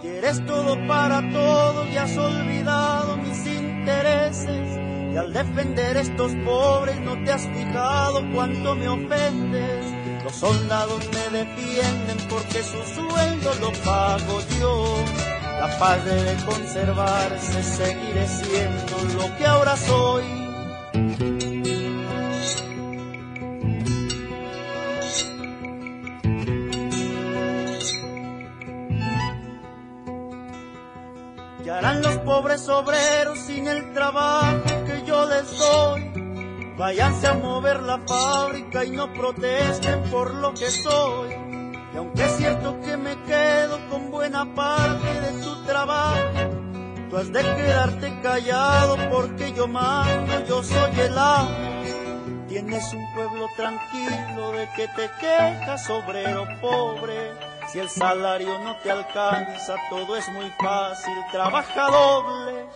Quieres todo para todo y has olvidado mis intereses. Y al defender estos pobres no te has fijado cuánto me ofendes. Los soldados me defienden porque su sueldo lo pago yo. La paz debe conservarse, seguiré siendo lo que ahora soy obreros sin el trabajo que yo les doy. Váyanse a mover la fábrica y no protesten por lo que soy. Y aunque es cierto que me quedo con buena parte de tu trabajo, tú has de quedarte callado porque yo mando, yo soy el amo. Tienes un pueblo tranquilo de que te quejas, obrero pobre si el salario no te alcanza, todo es muy fácil, trabaja doble.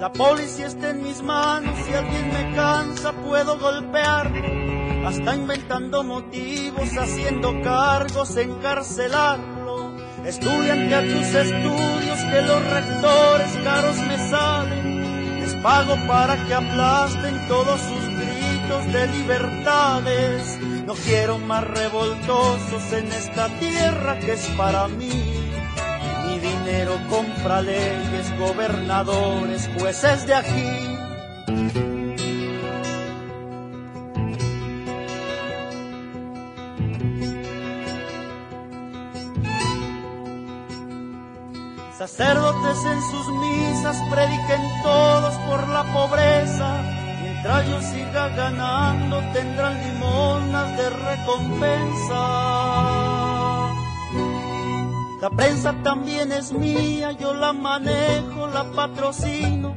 La policía está en mis manos, si alguien me cansa puedo golpear. Hasta inventando motivos, haciendo cargos, encarcelarlo. Estudiante a tus estudios que los rectores caros me salen. Les pago para que aplasten todos sus gritos de libertades. No quiero más revoltosos en esta tierra que es para mí. Mi dinero compra leyes, gobernadores, jueces de aquí. Sacerdotes en sus misas prediquen todos por la pobreza, caballo siga ganando tendrán limonas de recompensa. La prensa también es mía, yo la manejo, la patrocino.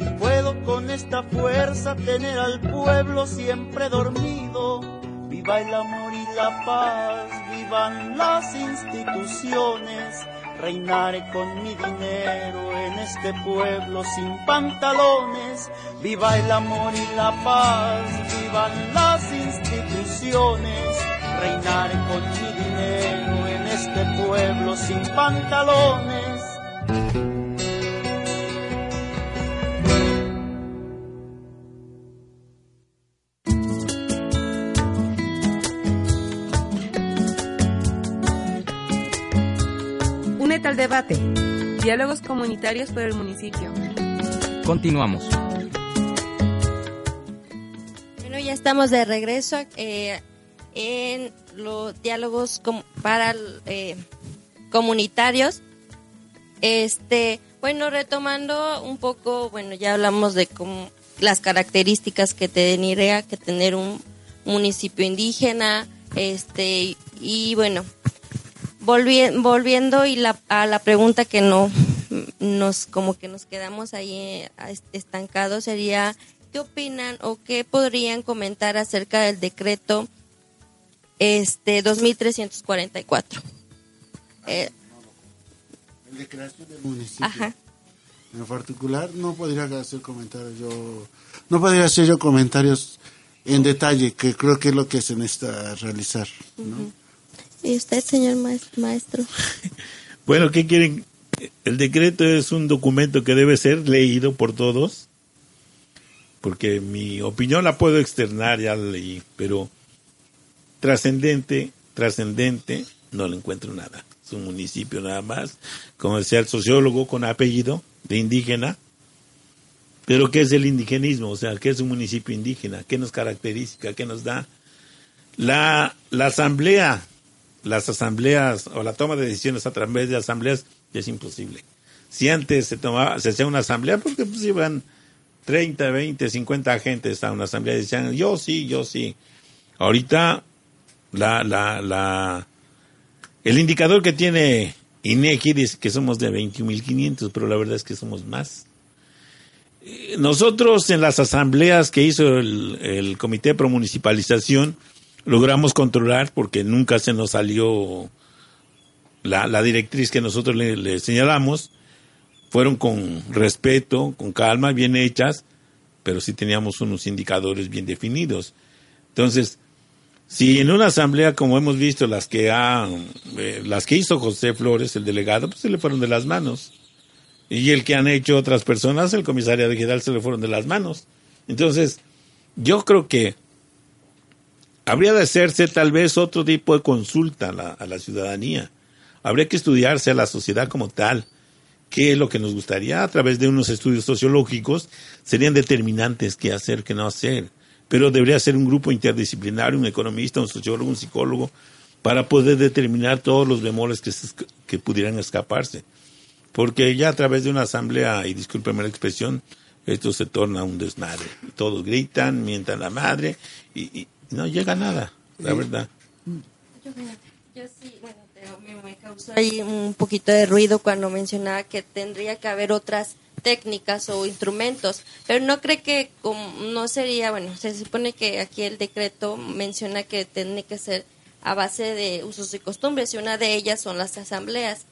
Y puedo con esta fuerza tener al pueblo siempre dormido. Viva el amor y la paz, vivan las instituciones reinaré con mi dinero en este pueblo sin pantalones. Viva el amor y la paz, vivan las instituciones. Reinaré con mi dinero en este pueblo sin pantalones. Al debate. Diálogos comunitarios por el municipio. Continuamos. Bueno, ya estamos de regreso eh, en los diálogos para eh, comunitarios. Este, bueno, retomando un poco, bueno, ya hablamos de cómo, las características que tendría que tener un municipio indígena, este, y bueno, volviendo y la, a la pregunta que no nos como que nos quedamos ahí eh, estancados sería qué opinan o qué podrían comentar acerca del decreto este 2344 eh, el de creación del municipio ajá. en particular no podría hacer comentarios yo no podría hacer yo comentarios en detalle que creo que es lo que se necesita realizar ¿no? ¿Y usted, señor maestro? bueno, ¿qué quieren? El decreto es un documento que debe ser leído por todos, porque mi opinión la puedo externar, ya la leí, pero trascendente, trascendente, no le encuentro nada. Es un municipio nada más, como decía el sociólogo con apellido de indígena. Pero ¿qué es el indigenismo? O sea, ¿qué es un municipio indígena? ¿Qué nos caracteriza? ¿Qué nos da? La, la asamblea las asambleas o la toma de decisiones a través de asambleas es imposible. Si antes se tomaba, se hacía una asamblea, porque pues iban 30, 20, 50 agentes a una asamblea y decían, yo sí, yo sí. Ahorita, la, la, el indicador que tiene INEGI dice que somos de 21.500, pero la verdad es que somos más. Eh, nosotros en las asambleas que hizo el, el Comité Pro Municipalización, logramos controlar porque nunca se nos salió la, la directriz que nosotros le, señalamos. Fueron con respeto, con calma, bien hechas, pero sí teníamos unos indicadores bien definidos. Entonces, si en una asamblea, como hemos visto, las que ha, eh, las que hizo José Flores, el delegado, pues se le fueron de las manos. Y el que han hecho otras personas, el comisario de general, se le fueron de las manos. Entonces, yo creo que habría de hacerse tal vez otro tipo de consulta a la, ciudadanía. Habría que estudiarse a la sociedad como tal. ¿Qué es lo que nos gustaría? A través de unos estudios sociológicos serían determinantes qué hacer, qué no hacer. Pero debería ser un grupo interdisciplinario, un economista, un sociólogo, un psicólogo, para poder determinar todos los bemoles que, que pudieran escaparse. Porque ya a través de una asamblea, y discúlpeme la expresión, esto se torna un desmadre. Todos gritan, mientan la madre, y, no llega nada, la verdad. Yo, sí, bueno, me, causó ahí un poquito de ruido cuando mencionaba que tendría que haber otras técnicas o instrumentos, pero no cree que no sería, bueno, se supone que aquí el decreto menciona que tiene que ser a base de usos y costumbres y una de ellas son las asambleas.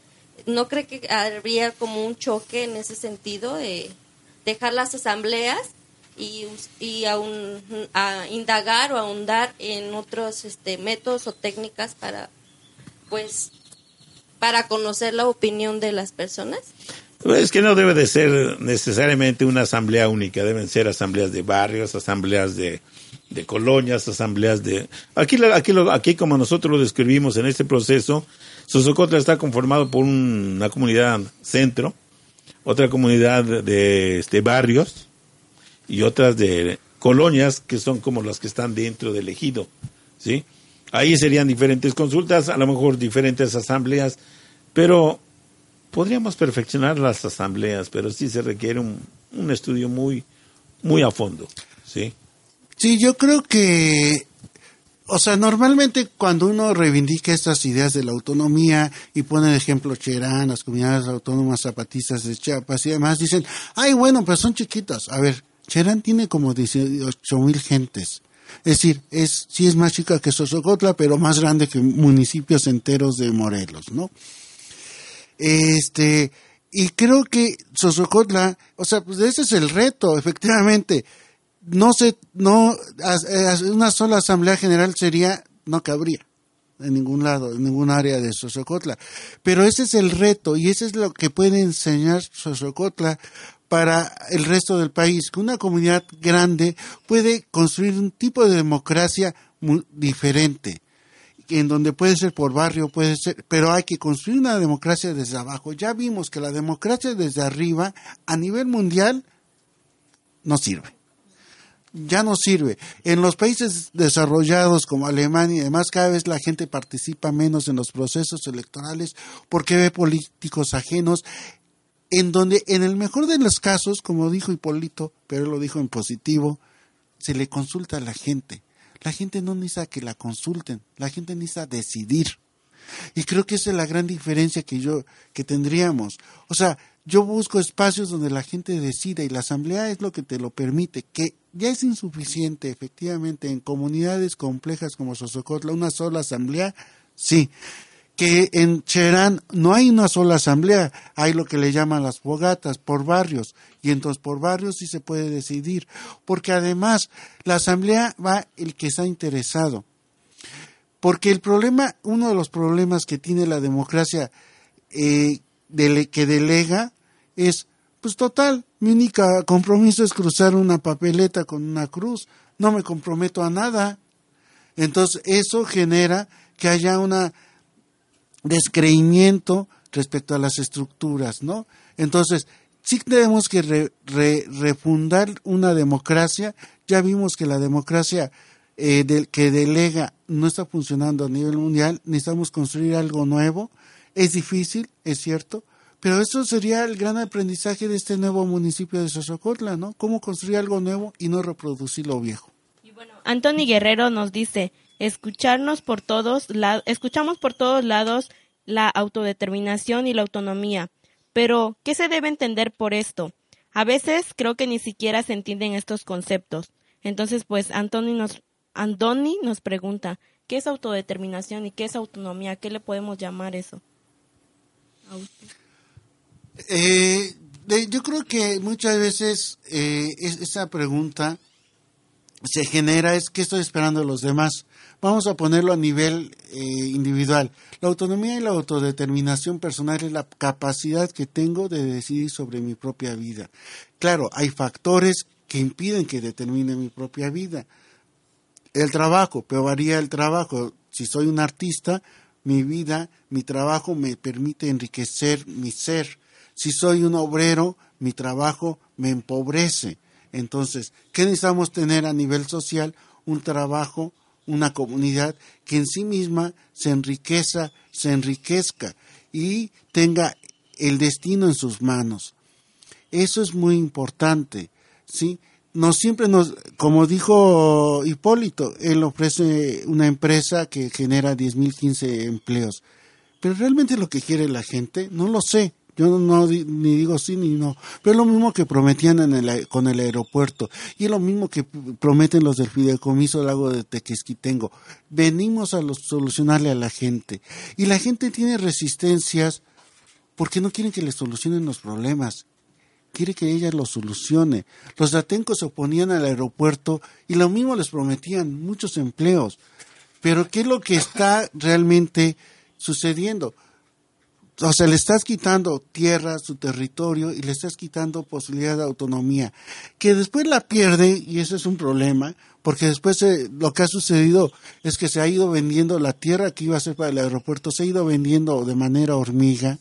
¿No cree que habría como un choque en ese sentido de dejar las asambleas y, y a indagar o ahondar en otros este, métodos o técnicas para, pues, para conocer la opinión de las personas? Es que no debe de ser necesariamente una asamblea única, deben ser asambleas de barrios, asambleas de, de colonias, asambleas de... Aquí, aquí, aquí como nosotros lo describimos en este proceso, Sosocotla está conformado por una comunidad centro, otra comunidad de este, barrios, y otras de colonias que son como las que están dentro del ejido, ¿sí? Ahí serían diferentes consultas, a lo mejor diferentes asambleas, pero podríamos perfeccionar las asambleas, pero sí se requiere un, estudio muy, muy a fondo. ¿sí? Sí, yo creo que, o sea, normalmente cuando uno reivindica estas ideas de la autonomía y pone de ejemplo Cherán, las comunidades autónomas zapatistas de Chiapas y demás, dicen, ay, bueno, pues son chiquitas. A ver, Cherán tiene como 18 mil gentes. Es decir, es, sí es más chica que Sosocotla, pero más grande que municipios enteros de Morelos, ¿no? Este, y creo que Sosocotla, o sea, pues ese es el reto, efectivamente. No se, no, una sola asamblea general sería, no cabría en ningún lado, en ningún área de Sosocotla. Pero ese es el reto y ese es lo que puede enseñar Sosocotla para el resto del país, que una comunidad grande puede construir un tipo de democracia diferente en donde puede ser por barrio, puede ser, pero hay que construir una democracia desde abajo. Ya vimos que la democracia desde arriba, a nivel mundial, no sirve. Ya no sirve. En los países desarrollados como Alemania y demás, cada vez la gente participa menos en los procesos electorales porque ve políticos ajenos, en donde en el mejor de los casos, como dijo Hipólito, pero él lo dijo en positivo, se le consulta a la gente la gente no necesita que la consulten, la gente necesita decidir. Y creo que esa es la gran diferencia que yo que tendríamos. O sea, yo busco espacios donde la gente decida y la asamblea es lo que te lo permite, que ya es insuficiente efectivamente en comunidades complejas como Sosocotla, una sola asamblea, sí, que en Cherán no hay una sola asamblea, hay lo que le llaman las fogatas por barrios, y entonces por barrios sí se puede decidir, porque además la asamblea va el que está interesado. Porque el problema, uno de los problemas que tiene la democracia eh, que delega es, pues total, mi único compromiso es cruzar una papeleta con una cruz, no me comprometo a nada. Entonces eso genera que haya una descreimiento respecto a las estructuras, ¿no? Entonces, sí tenemos que refundar una democracia. Ya vimos que la democracia eh, que delega no está funcionando a nivel mundial. Necesitamos construir algo nuevo. Es difícil, es cierto, pero eso sería el gran aprendizaje de este nuevo municipio de Sosocotla, ¿no? Cómo construir algo nuevo y no reproducir lo viejo. Y bueno, Anthony Guerrero nos dice, escucharnos por todos lados, escuchamos por todos lados la autodeterminación y la autonomía. Pero, ¿qué se debe entender por esto? A veces creo que ni siquiera se entienden estos conceptos. Entonces, pues, Antoni nos, nos pregunta, ¿qué es autodeterminación y qué es autonomía? ¿Qué le podemos llamar eso? Eh, yo creo que muchas veces eh, esa pregunta se genera es qué estoy esperando de los demás. Vamos a ponerlo a nivel eh, individual. La autonomía y la autodeterminación personal es la capacidad que tengo de decidir sobre mi propia vida. Claro, hay factores que impiden que determine mi propia vida. El trabajo, pero varía el trabajo. Si soy un artista, mi vida, mi trabajo me permite enriquecer mi ser. Si soy un obrero, mi trabajo me empobrece. Entonces, ¿qué necesitamos tener a nivel social? Un trabajo, una comunidad que en sí misma se enriqueza, se enriquezca y tenga el destino en sus manos. Eso es muy importante, ¿sí? No siempre nos, como dijo Hipólito, él ofrece una empresa que genera 10.000, 15 empleos. Pero realmente lo que quiere la gente, no lo sé. Yo no, ni digo sí ni no. Pero es lo mismo que prometían en el, con el aeropuerto. Y es lo mismo que prometen los del Fideicomiso del Lago de Tequesquitengo. Venimos a solucionarle a la gente. Y la gente tiene resistencias porque no quieren que le solucionen los problemas. Quiere que ella los solucione. Los atencos se oponían al aeropuerto y lo mismo les prometían muchos empleos. Pero ¿qué es lo que está realmente sucediendo? O sea, le estás quitando tierra, su territorio, y le estás quitando posibilidad de autonomía, que después la pierde, y ese es un problema, porque después lo que ha sucedido es que se ha ido vendiendo la tierra que iba a ser para el aeropuerto, se ha ido vendiendo de manera hormiga.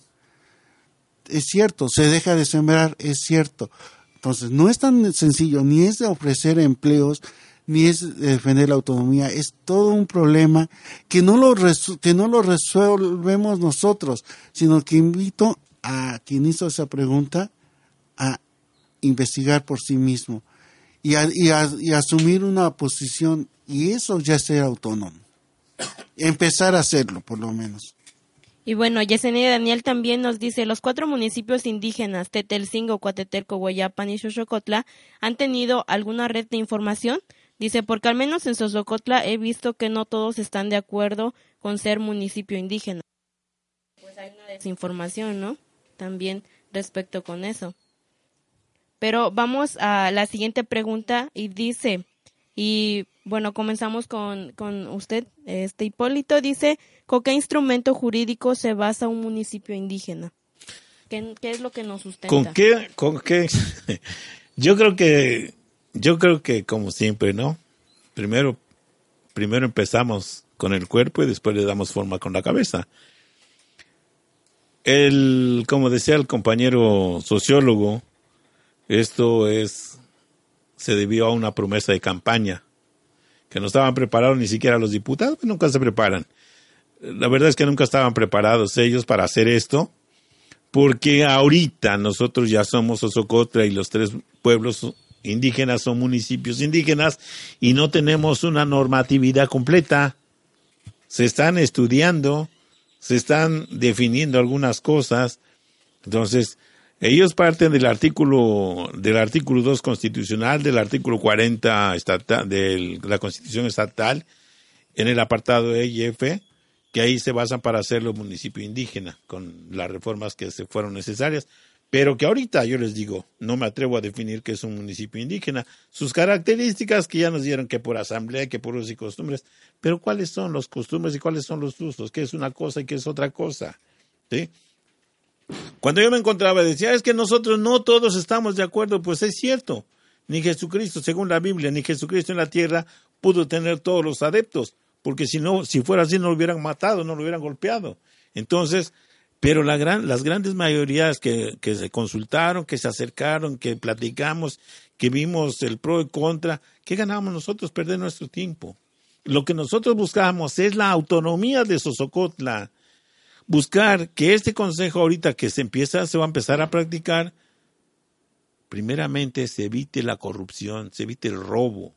Es cierto, se deja de sembrar, es cierto. Entonces, no es tan sencillo, ni es de ofrecer empleos, ni es defender la autonomía, es todo un problema que no lo, que no lo resolvemos nosotros, sino que invito a quien hizo esa pregunta a investigar por sí mismo y, y, asumir una posición y eso ya ser autónomo. Empezar a hacerlo, por lo menos. Y bueno, Yesenia Daniel también nos dice, los cuatro municipios indígenas, Tetelcingo, Coatetelco, Guayapan y Xochocotla, ¿han tenido alguna red de información? Dice, porque al menos en Sosocotla he visto que no todos están de acuerdo con ser municipio indígena. Pues hay una desinformación, ¿no? También respecto con eso. Pero vamos a la siguiente pregunta y dice, y bueno, comenzamos con, con usted, este Hipólito, dice, ¿con qué instrumento jurídico se basa un municipio indígena? ¿Qué, es lo que nos sustenta? ¿Con qué? ¿Con qué? yo creo que, yo creo que como siempre, ¿no? Primero, primero empezamos con el cuerpo y después le damos forma con la cabeza. El, como decía el compañero sociólogo, esto es, se debió a una promesa de campaña, que no estaban preparados ni siquiera los diputados, pues nunca se preparan. La verdad es que nunca estaban preparados ellos para hacer esto, porque ahorita nosotros ya somos Osocotra y los tres pueblos indígenas son municipios indígenas y no tenemos una normatividad completa. Se están estudiando, se están definiendo algunas cosas. Entonces, ellos parten del artículo del artículo 2 constitucional, del artículo 40 estatal, de la Constitución estatal, en el apartado E y F, que ahí se basan para hacerlo municipio indígena, con las reformas que se fueron necesarias, pero que ahorita yo les digo, no me atrevo a definir que es un municipio indígena, sus características que ya nos dieron que por asamblea, que por usos y costumbres, pero cuáles son los costumbres y cuáles son los usos, qué es una cosa y qué es otra cosa, ¿sí? Cuando yo me encontraba decía, es que nosotros no todos estamos de acuerdo, pues es cierto. Ni Jesucristo, según la Biblia, ni Jesucristo en la tierra pudo tener todos los adeptos, porque si no, si fuera así, no lo hubieran matado, no lo hubieran golpeado. Entonces, pero la gran, las grandes mayorías que, que se consultaron, que se acercaron, que platicamos, que vimos el pro y contra, ¿qué ganamos nosotros? Perder nuestro tiempo. Lo que nosotros buscábamos es la autonomía de Sosocotla, buscar que este consejo ahorita que se empieza, se va a empezar a practicar, primeramente se evite la corrupción, se evite el robo,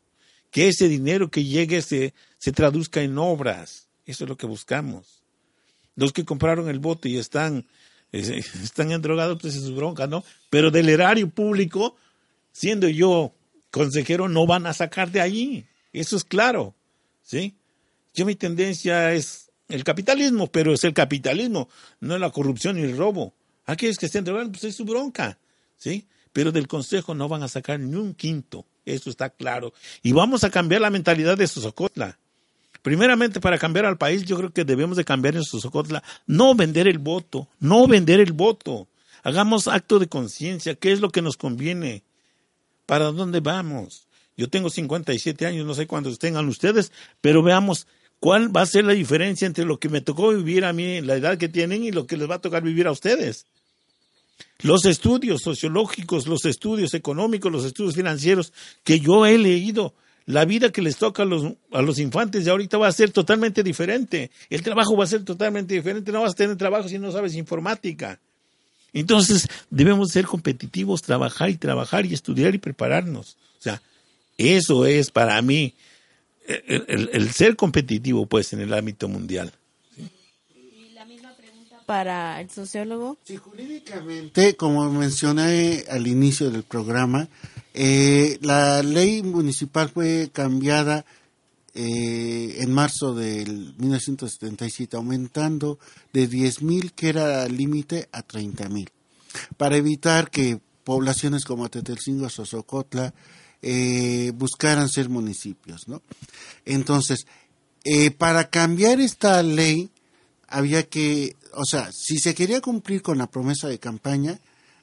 que ese dinero que llegue se, se traduzca en obras. Eso es lo que buscamos. Los que compraron el voto y están, están endrogados, pues es su bronca, ¿no? Pero del erario público, siendo yo consejero, no van a sacar de allí. Eso es claro, ¿sí? Yo mi tendencia es el capitalismo, pero es el capitalismo, no la corrupción ni el robo. Aquellos que estén robando, pues es su bronca, ¿sí? Pero del Consejo no van a sacar ni un quinto, eso está claro. Y vamos a cambiar la mentalidad de Sosocotla. Primeramente, para cambiar al país, yo creo que debemos de cambiar en Sosocotla, no vender el voto, no vender el voto. Hagamos acto de conciencia, ¿qué es lo que nos conviene? ¿Para dónde vamos? Yo tengo 57 años, no sé cuántos tengan ustedes, pero veamos ¿Cuál va a ser la diferencia entre lo que me tocó vivir a mí, la edad que tienen, y lo que les va a tocar vivir a ustedes? Los estudios sociológicos, los estudios económicos, los estudios financieros que yo he leído, la vida que les toca a los, a los infantes de ahorita va a ser totalmente diferente. El trabajo va a ser totalmente diferente. No vas a tener trabajo si no sabes informática. Entonces, debemos ser competitivos, trabajar y trabajar y estudiar y prepararnos. O sea, eso es para mí el, ser competitivo pues en el ámbito mundial. Y la misma pregunta para el sociólogo. Sí, jurídicamente, como mencioné al inicio del programa, eh, la ley municipal fue cambiada eh, en marzo del 1977, aumentando de 10.000, que era límite, a 30.000, para evitar que poblaciones como Tetelcingo, Sosocotla, eh, buscaran ser municipios, ¿no? Entonces, para cambiar esta ley, había que, o sea, si se quería cumplir con la promesa de campaña,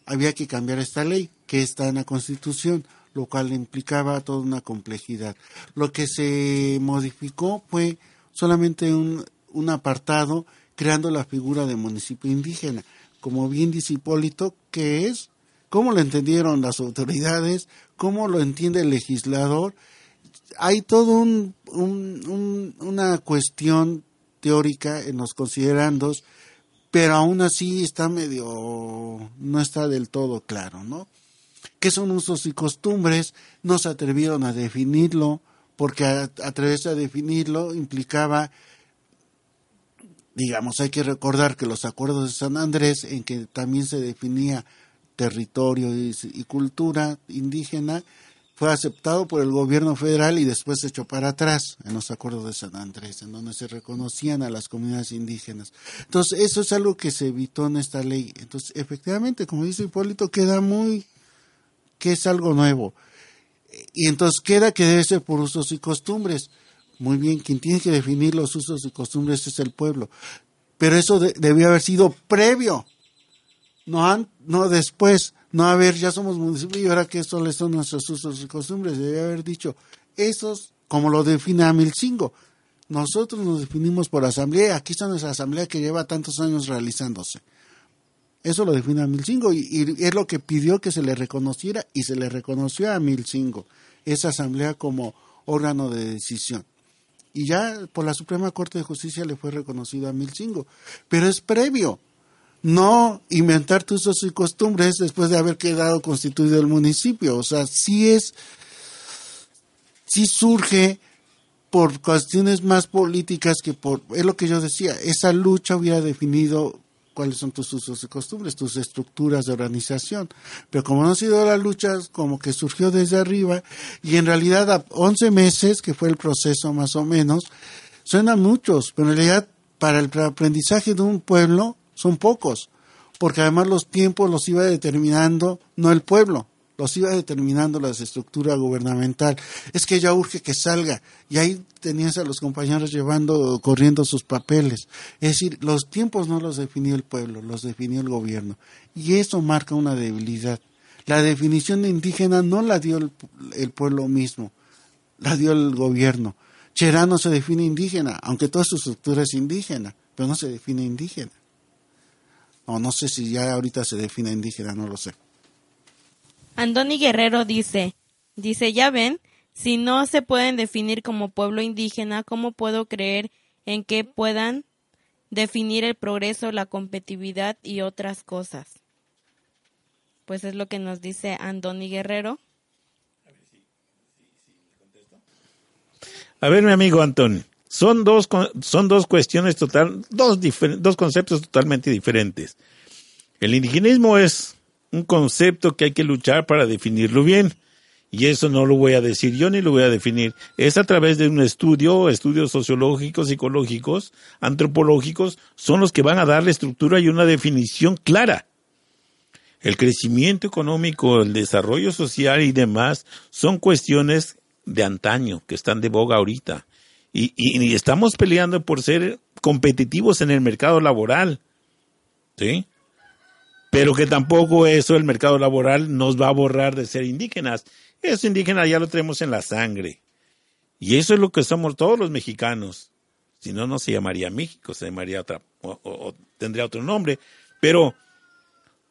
había que cambiar esta ley, que está en la Constitución, lo cual implicaba toda una complejidad. Lo que se modificó fue solamente un, apartado creando la figura de municipio indígena. Como bien dice Hipólito, que es cómo lo entendieron las autoridades, cómo lo entiende el legislador. Hay todo un, una cuestión teórica en los considerandos, pero aún así está medio, no está del todo claro, ¿no? ¿Qué son usos y costumbres? No se atrevieron a definirlo, porque atreverse a definirlo implicaba, digamos, hay que recordar que los acuerdos de San Andrés, en que también se definía territorio y, y cultura indígena, fue aceptado por el gobierno federal y después se echó para atrás en los acuerdos de San Andrés, en donde se reconocían a las comunidades indígenas. Entonces, eso es algo que se evitó en esta ley. Entonces, efectivamente, como dice Hipólito, queda muy que es algo nuevo. Y entonces queda que debe ser por usos y costumbres. Muy bien, quien tiene que definir los usos y costumbres es el pueblo. Pero eso debió haber sido previo, no, no después, no haber, ya somos municipio y ahora que les son nuestros usos y costumbres. Debe haber dicho, esos, como lo define Amilcingo, nosotros nos definimos por asamblea, aquí está nuestra asamblea que lleva tantos años realizándose. Eso lo define a Milcingo y, y, es lo que pidió que se le reconociera y se le reconoció a Milcingo, esa asamblea como órgano de decisión. Y ya por la Suprema Corte de Justicia le fue reconocido a Milcingo. Pero es previo. No inventar tus usos y costumbres después de haber quedado constituido el municipio. O sea, sí es, sí surge por cuestiones más políticas que por, es lo que yo decía, esa lucha hubiera definido cuáles son tus usos y costumbres, tus estructuras de organización. Pero como no ha sido la lucha, como que surgió desde arriba y en realidad a 11 meses, que fue el proceso más o menos, suenan muchos, pero en realidad para el aprendizaje de un pueblo son pocos, porque además los tiempos los iba determinando no el pueblo, los iba determinando la estructura gubernamental. Es que ya urge que salga. Y ahí tenías a los compañeros llevando, corriendo sus papeles. Es decir, los tiempos no los definió el pueblo, los definió el gobierno. Y eso marca una debilidad. La definición de indígena no la dio el, pueblo mismo, la dio el gobierno. Cherá no se define indígena, aunque toda su estructura es indígena, pero no se define indígena. O no sé si ya ahorita se define indígena, no lo sé. Andoni Guerrero dice, dice, ya ven, si no se pueden definir como pueblo indígena, ¿cómo puedo creer en que puedan definir el progreso, la competitividad y otras cosas? Pues es lo que nos dice Andoni Guerrero. A ver, mi amigo Antonio, son dos, son dos cuestiones total, dos, dos conceptos totalmente diferentes. El indigenismo es un concepto que hay que luchar para definirlo bien. Y eso no lo voy a decir yo ni lo voy a definir. Es a través de un estudio, estudios sociológicos, psicológicos, antropológicos, son los que van a darle estructura y una definición clara. El crecimiento económico, el desarrollo social y demás son cuestiones de antaño, que están de boga ahorita. Y, y estamos peleando por ser competitivos en el mercado laboral. ¿Sí? pero que tampoco eso el mercado laboral nos va a borrar de ser indígenas. Eso indígena ya lo tenemos en la sangre. Y eso es lo que somos todos los mexicanos. Si no, no se llamaría México, se llamaría otra, o, tendría otro nombre. Pero, o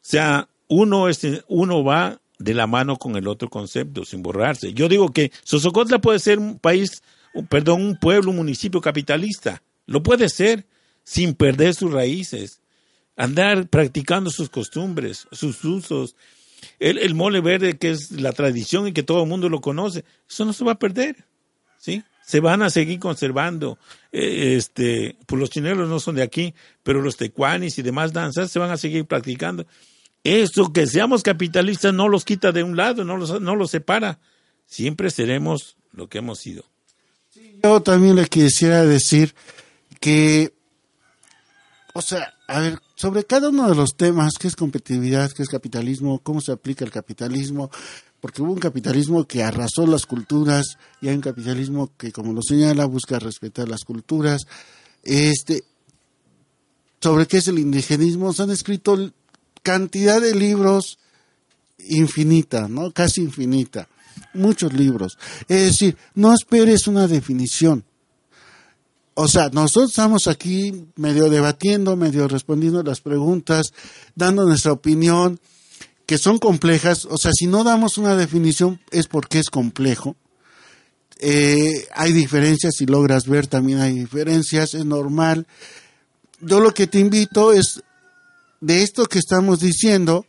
sea, uno, es, uno va de la mano con el otro concepto, sin borrarse. Yo digo que Sosocotla puede ser un país, perdón, un pueblo, un municipio capitalista. Lo puede ser, sin perder sus raíces andar practicando sus costumbres, sus usos. El, mole verde, que es la tradición y que todo el mundo lo conoce, eso no se va a perder, ¿sí? Se van a seguir conservando. Eh, este, pues los chineros no son de aquí, pero los tecuanis y demás danzas se van a seguir practicando. Eso que seamos capitalistas no los quita de un lado, no los, no los separa. Siempre seremos lo que hemos sido. Yo también le quisiera decir que, o sea, a ver, sobre cada uno de los temas, qué es competitividad, qué es capitalismo, cómo se aplica el capitalismo, porque hubo un capitalismo que arrasó las culturas y hay un capitalismo que, como lo señala, busca respetar las culturas. Este, sobre qué es el indigenismo, se han escrito cantidad de libros infinita, ¿no? Casi infinita. Muchos libros. Es decir, no esperes una definición o sea, nosotros estamos aquí medio debatiendo, medio respondiendo las preguntas, dando nuestra opinión, que son complejas. O sea, si no damos una definición es porque es complejo. Eh, hay diferencias, si logras ver también hay diferencias, es normal. Yo lo que te invito es, de esto que estamos diciendo,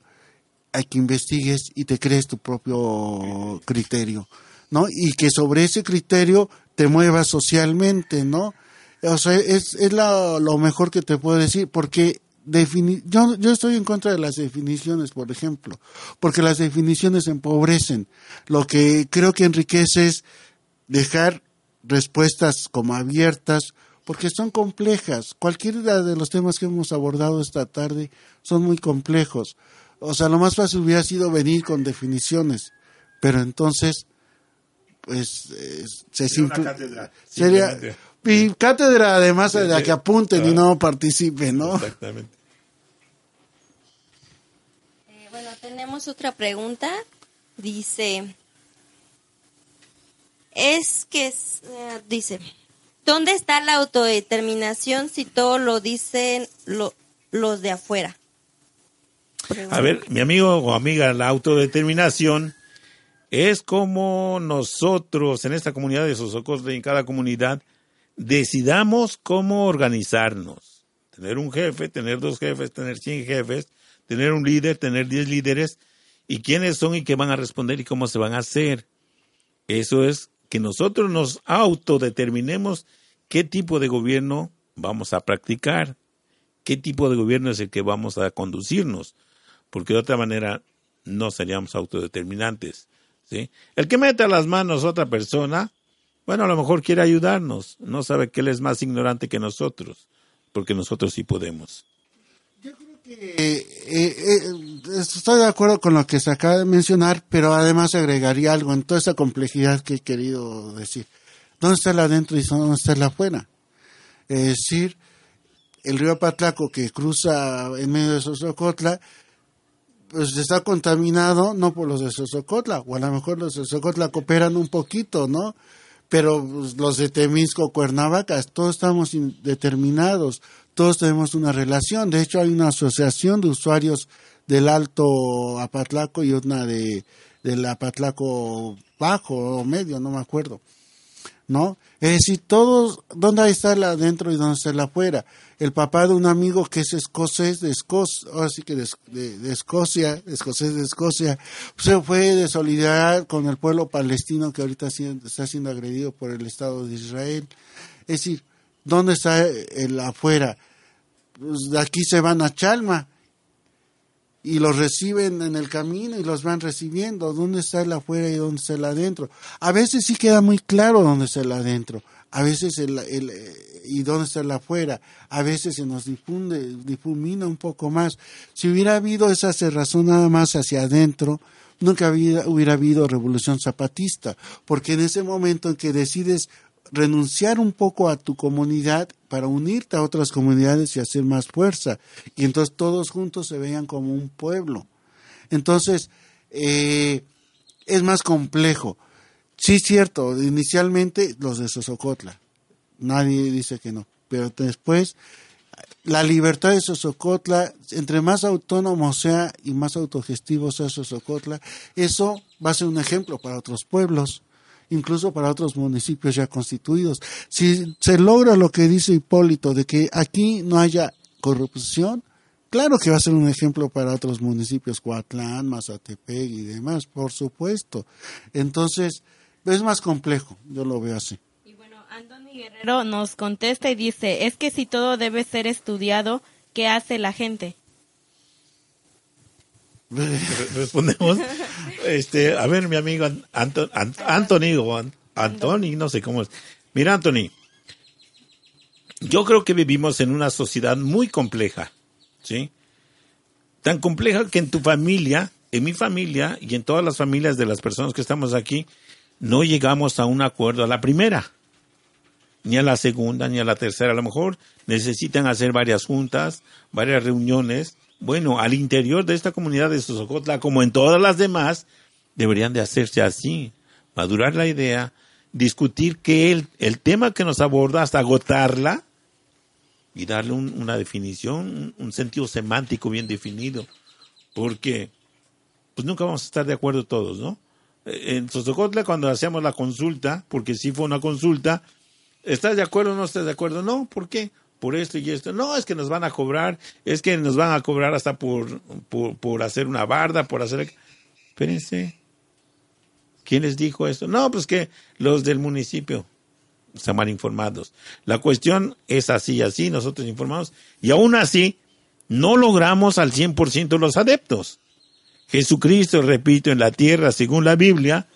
hay que investigues y te crees tu propio criterio, ¿no? Y que sobre ese criterio te muevas socialmente, ¿no? O sea, es, es la- lo mejor que te puedo decir, porque defini yo, yo estoy en contra de las definiciones, por ejemplo, porque las definiciones empobrecen. Lo que creo que enriquece es dejar respuestas como abiertas, porque son complejas. Cualquiera de los temas que hemos abordado esta tarde son muy complejos. O sea, lo más fácil hubiera sido venir con definiciones, pero entonces, pues, eh, se Sería una cátedra, sería y cátedra además de la que apunten y ah. no participen, ¿no? Exactamente. Eh, bueno, tenemos otra pregunta. Dice, es que, eh, dice, ¿dónde está la autodeterminación si todo lo dicen lo- los de afuera? A ver, mi amigo o amiga, la autodeterminación es como nosotros en esta comunidad de Sosocosle y en cada comunidad decidamos cómo organizarnos. Tener un jefe, tener dos jefes, tener 100 jefes, tener un líder, tener 10 líderes y quiénes son y qué van a responder y cómo se van a hacer. Eso es que nosotros nos autodeterminemos qué tipo de gobierno vamos a practicar, qué tipo de gobierno es el que vamos a conducirnos, porque de otra manera no seríamos autodeterminantes. ¿sí? El que meta las manos a otra persona, bueno, a lo mejor quiere ayudarnos, no sabe que él es más ignorante que nosotros, porque nosotros sí podemos. Eh, eh, eh, estoy de acuerdo con lo que se acaba de mencionar, pero además agregaría algo en toda esa complejidad que he querido decir. ¿Dónde está el adentro y dónde está el afuera? Es decir, el río Patlaco que cruza en medio de Sosocotla, pues está contaminado no por los de Sosocotla, o a lo mejor los de Sosocotla cooperan un poquito, ¿no? Pero pues, los de Temisco, Cuernavaca, todos estamos determinados, todos tenemos una relación. De hecho, hay una asociación de usuarios del Alto Apatlaco y una de del Apatlaco Bajo o Medio, no me acuerdo. ¿no? Es decir, todos, ¿dónde está el adentro y dónde está el afuera? El papá de un amigo que es escocés de Escocia, de, de Escocia, escocés de Escocia, se fue de solidaridad con el pueblo palestino que ahorita está siendo agredido por el Estado de Israel. Es decir, ¿dónde está el afuera? Pues de aquí se van a Chalma y los reciben en el camino y los van recibiendo. ¿Dónde está el afuera y dónde está el adentro? A veces sí queda muy claro dónde está el adentro, a veces el, el y dónde está el afuera, a veces se nos difunde, difumina un poco más. Si hubiera habido esa cerrazón nada más hacia adentro, nunca hubiera, habido revolución zapatista, porque en ese momento en que decides renunciar un poco a tu comunidad para unirte a otras comunidades y hacer más fuerza. Y entonces todos juntos se veían como un pueblo. Entonces, eh, es más complejo. Sí, cierto, inicialmente los de Sosocotla. Nadie dice que no. Pero después, la libertad de Sosocotla, entre más autónomo sea y más autogestivo sea Sosocotla, eso va a ser un ejemplo para otros pueblos incluso para otros municipios ya constituidos. Si se logra lo que dice Hipólito de que aquí no haya corrupción, claro que va a ser un ejemplo para otros municipios, Coatlán, Mazatepec y demás, por supuesto. Entonces, es más complejo, yo lo veo así. Y bueno, Anthony Guerrero nos contesta y dice, es que si todo debe ser estudiado, ¿qué hace la gente? respondemos. Este, a ver, mi amigo Anto, Ant, Anthony o Anthony, no sé cómo es. Mira, Anthony, yo creo que vivimos en una sociedad muy compleja, ¿sí? Tan compleja que en tu familia, en mi familia y en todas las familias de las personas que estamos aquí, no llegamos a un acuerdo a la primera, ni a la segunda, ni a la tercera. A lo mejor necesitan hacer varias juntas, varias reuniones, bueno, al interior de esta comunidad de Sosocotla, como en todas las demás, deberían de hacerse así, madurar la idea, discutir que el, el tema que nos aborda hasta agotarla y darle un, una definición, un, un, sentido semántico bien definido, porque pues nunca vamos a estar de acuerdo todos, ¿no? En Sosocotla cuando hacíamos la consulta, porque sí fue una consulta, ¿estás de acuerdo o no estás de acuerdo? No, ¿por qué? por esto y esto. No, es que nos van a cobrar, es que nos van a cobrar hasta por, por, por hacer una barda, por hacer... Espérense. ¿Quién les dijo esto? No, pues que los del municipio están mal informados. La cuestión es así, así, nosotros informamos, y aún así no logramos al 100% los adeptos. Jesucristo, repito, en la tierra, según la Biblia,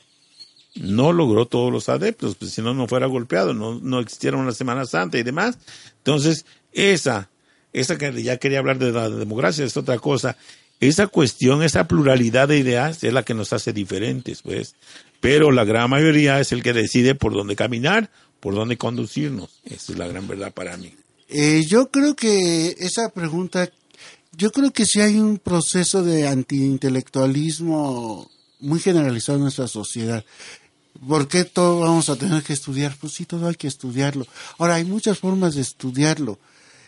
no logró todos los adeptos, pues si no, no fuera golpeado, no, no existiera una Semana Santa y demás. Entonces, esa, esa que ya quería hablar de la democracia, es otra cosa. Esa cuestión, esa pluralidad de ideas es la que nos hace diferentes, pues. Pero la gran mayoría es el que decide por dónde caminar, por dónde conducirnos. Esa es la gran verdad para mí. Eh, yo creo que esa pregunta, yo creo que sí hay un proceso de antiintelectualismo muy generalizado en nuestra sociedad. ¿Por qué todo vamos a tener que estudiar? Pues sí, todo hay que estudiarlo. Ahora, hay muchas formas de estudiarlo.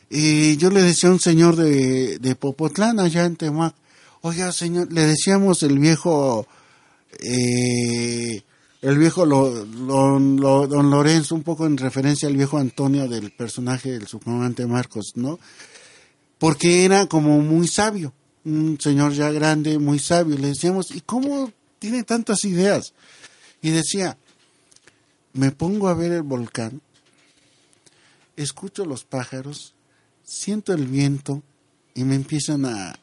Y yo le decía a un señor de, Popotlán, allá en Temac, oiga, señor, le decíamos el viejo, eh, el viejo don Lorenzo, un poco en referencia al viejo Antonio del personaje del subcomandante Marcos, ¿no? Porque era como muy sabio, un señor ya grande, muy sabio. Le decíamos, ¿y cómo tiene tantas ideas? Y decía, me pongo a ver el volcán, escucho los pájaros, siento el viento y me empiezan a,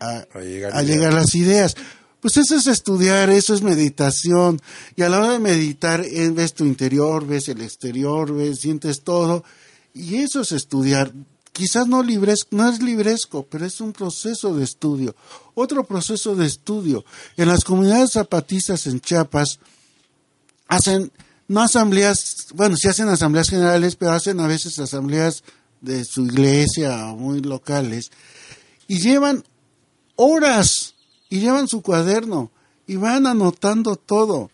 a, llegar, las ideas. Pues eso es estudiar, eso es meditación. Y a la hora de meditar, eh, ves tu interior, ves el exterior, ves, sientes todo. Y eso es estudiar. Quizás no, libres, no es libresco, pero es un proceso de estudio. Otro proceso de estudio. En las comunidades zapatistas en Chiapas, hacen, no asambleas, bueno, sí hacen asambleas generales, pero hacen a veces asambleas de su iglesia muy locales, y llevan horas, y llevan su cuaderno, y van anotando todo,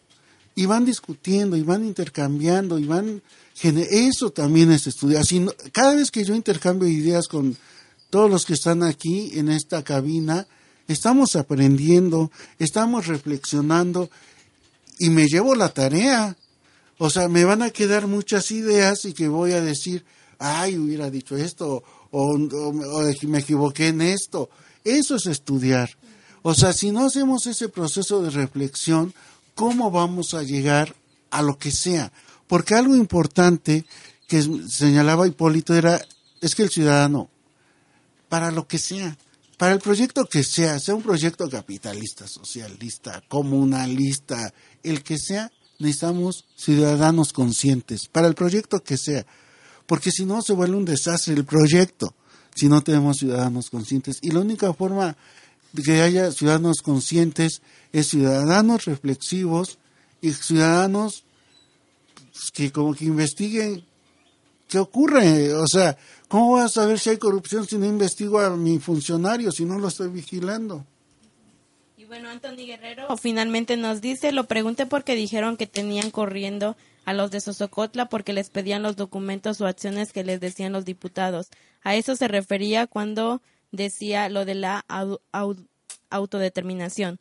y van discutiendo, y van intercambiando, y van... Eso también es estudiar. cada vez que yo intercambio ideas con todos los que están aquí en esta cabina, estamos aprendiendo, estamos reflexionando y me llevo la tarea. O sea, me van a quedar muchas ideas y que voy a decir, ay, hubiera dicho esto, o, me equivoqué en esto. Eso es estudiar. O sea, si no hacemos ese proceso de reflexión, ¿cómo vamos a llegar a lo que sea? Porque algo importante que señalaba Hipólito era, es que el ciudadano, para lo que sea, para el proyecto que sea, sea un proyecto capitalista, socialista, comunalista, el que sea, necesitamos ciudadanos conscientes, para el proyecto que sea, porque si no se vuelve un desastre el proyecto, si no tenemos ciudadanos conscientes. Y la única forma de que haya ciudadanos conscientes es ciudadanos reflexivos y ciudadanos que como que investiguen qué ocurre, o sea, ¿cómo vas a saber si hay corrupción si no investigo a mi funcionario, si no lo estoy vigilando? Bueno, Anthony Guerrero finalmente nos dice, lo pregunté porque dijeron que tenían corriendo a los de Sosocotla porque les pedían los documentos o acciones que les decían los diputados. A eso se refería cuando decía lo de la autodeterminación.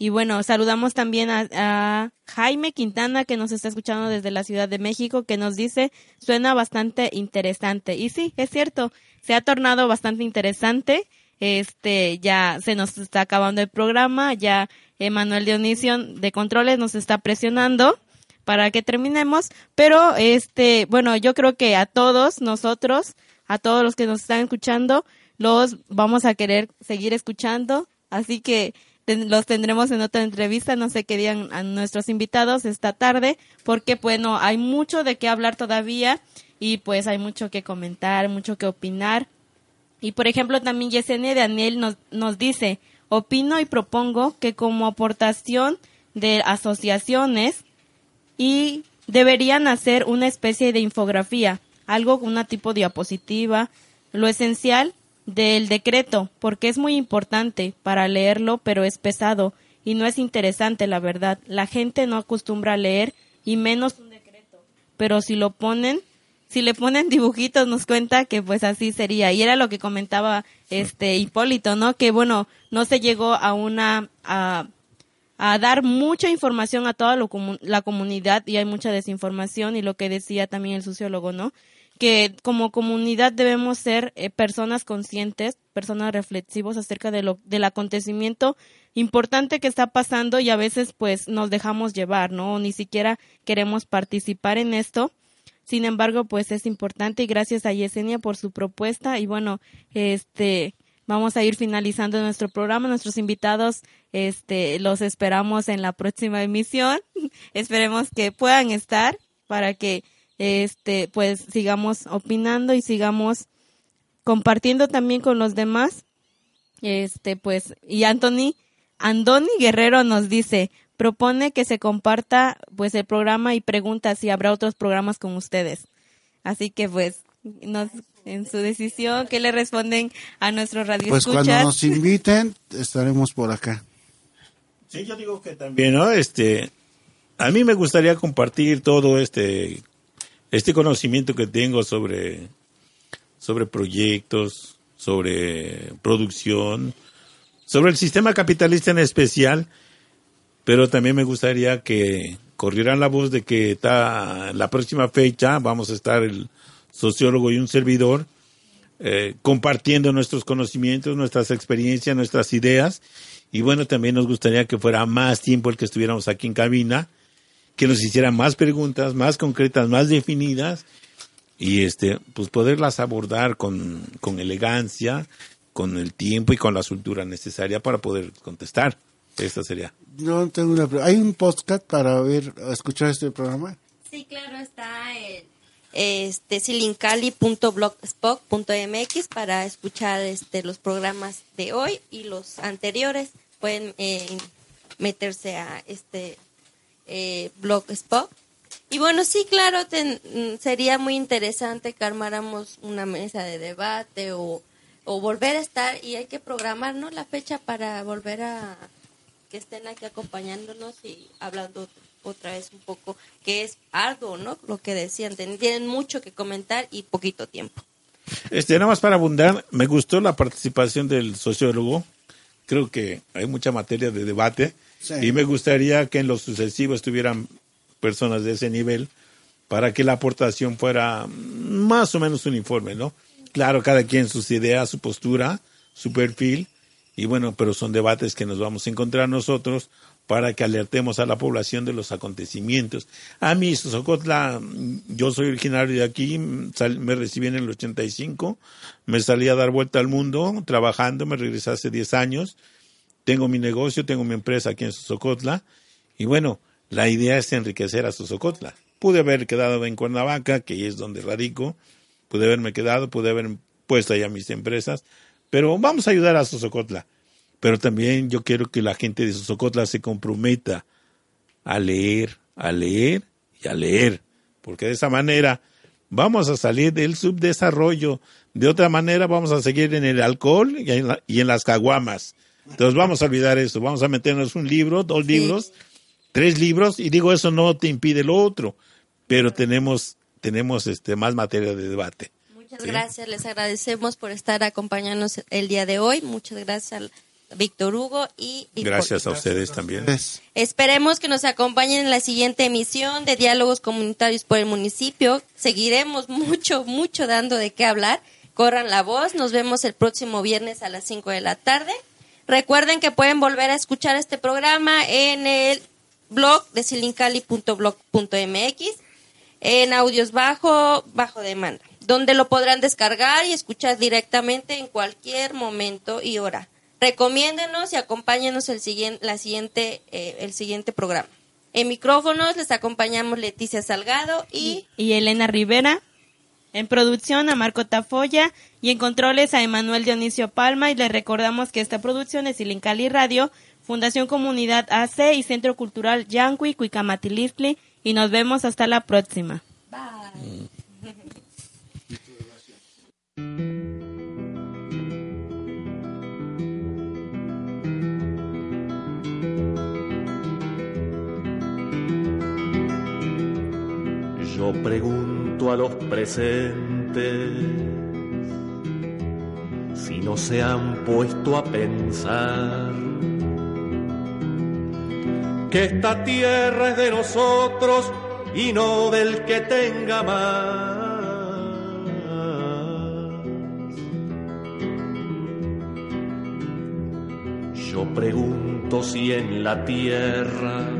Y bueno, saludamos también a, a, Jaime Quintana que nos está escuchando desde la Ciudad de México que nos dice suena bastante interesante. Y sí, es cierto, se ha tornado bastante interesante este, ya se nos está acabando el programa, ya Emanuel Dionisio de Controles nos está presionando para que terminemos, pero este, bueno, yo creo que a todos nosotros, a todos los que nos están escuchando, los vamos a querer seguir escuchando, así que los tendremos en otra entrevista, no sé qué digan a nuestros invitados esta tarde, porque bueno, hay mucho de qué hablar todavía y pues hay mucho que comentar, mucho que opinar. Y por ejemplo, también Yesenia Daniel nos, nos dice, opino y propongo que como aportación de asociaciones y deberían hacer una especie de infografía, algo con una tipo diapositiva, lo esencial del decreto, porque es muy importante para leerlo, pero es pesado y no es interesante, la verdad. La gente no acostumbra a leer y menos un decreto, pero si lo ponen si le ponen dibujitos nos cuenta que pues así sería. Y era lo que comentaba este Hipólito no que bueno no se llegó a una a, a dar mucha información a toda la comunidad y hay mucha desinformación y lo que decía también el sociólogo no que como comunidad debemos ser eh, personas conscientes, personas reflexivos acerca de lo, del acontecimiento importante que está pasando y a veces pues nos dejamos llevar, ¿no? Ni siquiera queremos participar en esto. Sin embargo, pues es importante y gracias a Yesenia por su propuesta y bueno, este vamos a ir finalizando nuestro programa. Nuestros invitados, este, los esperamos en la próxima emisión. Esperemos que puedan estar para que este pues sigamos opinando y sigamos compartiendo también con los demás. Este pues y Anthony Andoni Guerrero nos dice, propone que se comparta pues el programa y pregunta si habrá otros programas con ustedes. Así que pues nos, en su decisión, ¿qué le responden a nuestros radioescuchas? Pues cuando nos inviten estaremos por acá. Sí, yo digo que también, ¿no? Este, a mí me gustaría compartir todo este este conocimiento que tengo sobre, sobre proyectos, sobre producción, sobre el sistema capitalista en especial, pero también me gustaría que corrieran la voz de que está la próxima fecha vamos a estar el sociólogo y un servidor eh, compartiendo nuestros conocimientos, nuestras experiencias, nuestras ideas. Y bueno, también nos gustaría que fuera más tiempo el que estuviéramos aquí en cabina que nos hicieran más preguntas, más concretas, más definidas y este, pues poderlas abordar con, con elegancia, con el tiempo y con la soltura necesaria para poder contestar. Esta sería. Yo tengo una ¿Hay un podcast para ver, escuchar este programa? Sí, claro, está en este silincali.blogspot.mx para escuchar este los programas de hoy y los anteriores. Pueden eh, meterse a este eh, Blogspot. Y bueno, sí, claro, mm, sería muy interesante que armáramos una mesa de debate o, volver a estar y hay que programar ¿no? la fecha para volver a que estén aquí acompañándonos y hablando otra vez un poco, que es arduo, ¿no? Lo que decían, tienen mucho que comentar y poquito tiempo. Este, nada más para abundar, me gustó la participación del sociólogo. Creo que hay mucha materia de debate y me gustaría que en lo sucesivo estuvieran personas de ese nivel para que la aportación fuera más o menos uniforme, ¿no? Claro, cada quien sus ideas, su postura, su perfil, y bueno, pero son debates que nos vamos a encontrar nosotros para que alertemos a la población de los acontecimientos. A mí, Socotla, yo soy originario de aquí, me recibí en el 85, me salí a dar vuelta al mundo trabajando, me regresé hace 10 años, tengo mi negocio, tengo mi empresa aquí en Sosocotla y bueno, la idea es enriquecer a Sosocotla. Pude haber quedado en Cuernavaca, que es donde radico, pude haberme quedado, pude haber puesto allá mis empresas, pero vamos a ayudar a Sosocotla. Pero también yo quiero que la gente de Sosocotla se comprometa a leer, a leer y a leer, porque de esa manera vamos a salir del subdesarrollo. De otra manera vamos a seguir en el alcohol y en, y en las caguamas. Entonces vamos a olvidar eso, vamos a meternos un libro, dos libros, tres libros, y digo, eso no te impide lo otro, pero tenemos, tenemos este, más materia de debate. Muchas gracias, les agradecemos por estar acompañándonos el día de hoy. Muchas gracias a Víctor Hugo y Gracias a ustedes también. Esperemos que nos acompañen en la siguiente emisión de Diálogos Comunitarios por el Municipio. Seguiremos mucho, mucho dando de qué hablar. Corran la voz. Nos vemos el próximo viernes a las 5 de la tarde. Recuerden que pueden volver a escuchar este programa en el blog de silincali.blog.mx en audios bajo, bajo demanda, donde lo podrán descargar y escuchar directamente en cualquier momento y hora. Recomiéndenos y acompáñenos el siguiente, la siguiente, eh, el siguiente programa. En micrófonos les acompañamos Leticia Salgado y, y Elena Rivera. En producción a Marco Tafoya y en controles a Emanuel Dionisio Palma y les recordamos que esta producción es Ilincali Radio, Fundación Comunidad AC y Centro Cultural Yanqui, Cuicamatilistli y nos vemos hasta la próxima. Bye. Yo pregunto a los presentes, si no se han puesto a pensar que esta tierra es de nosotros y no del que tenga más. Yo pregunto si en la tierra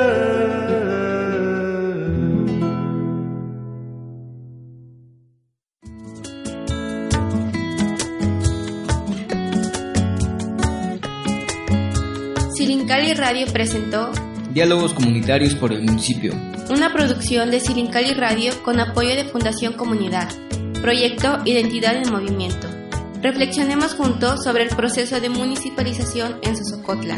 Radio presentó Diálogos comunitarios por el municipio. una producción de Silincali Radio con apoyo de Fundación Comunidad. Proyecto Identidad en Movimiento. Reflexionemos juntos sobre el proceso de municipalización en Sosocotla.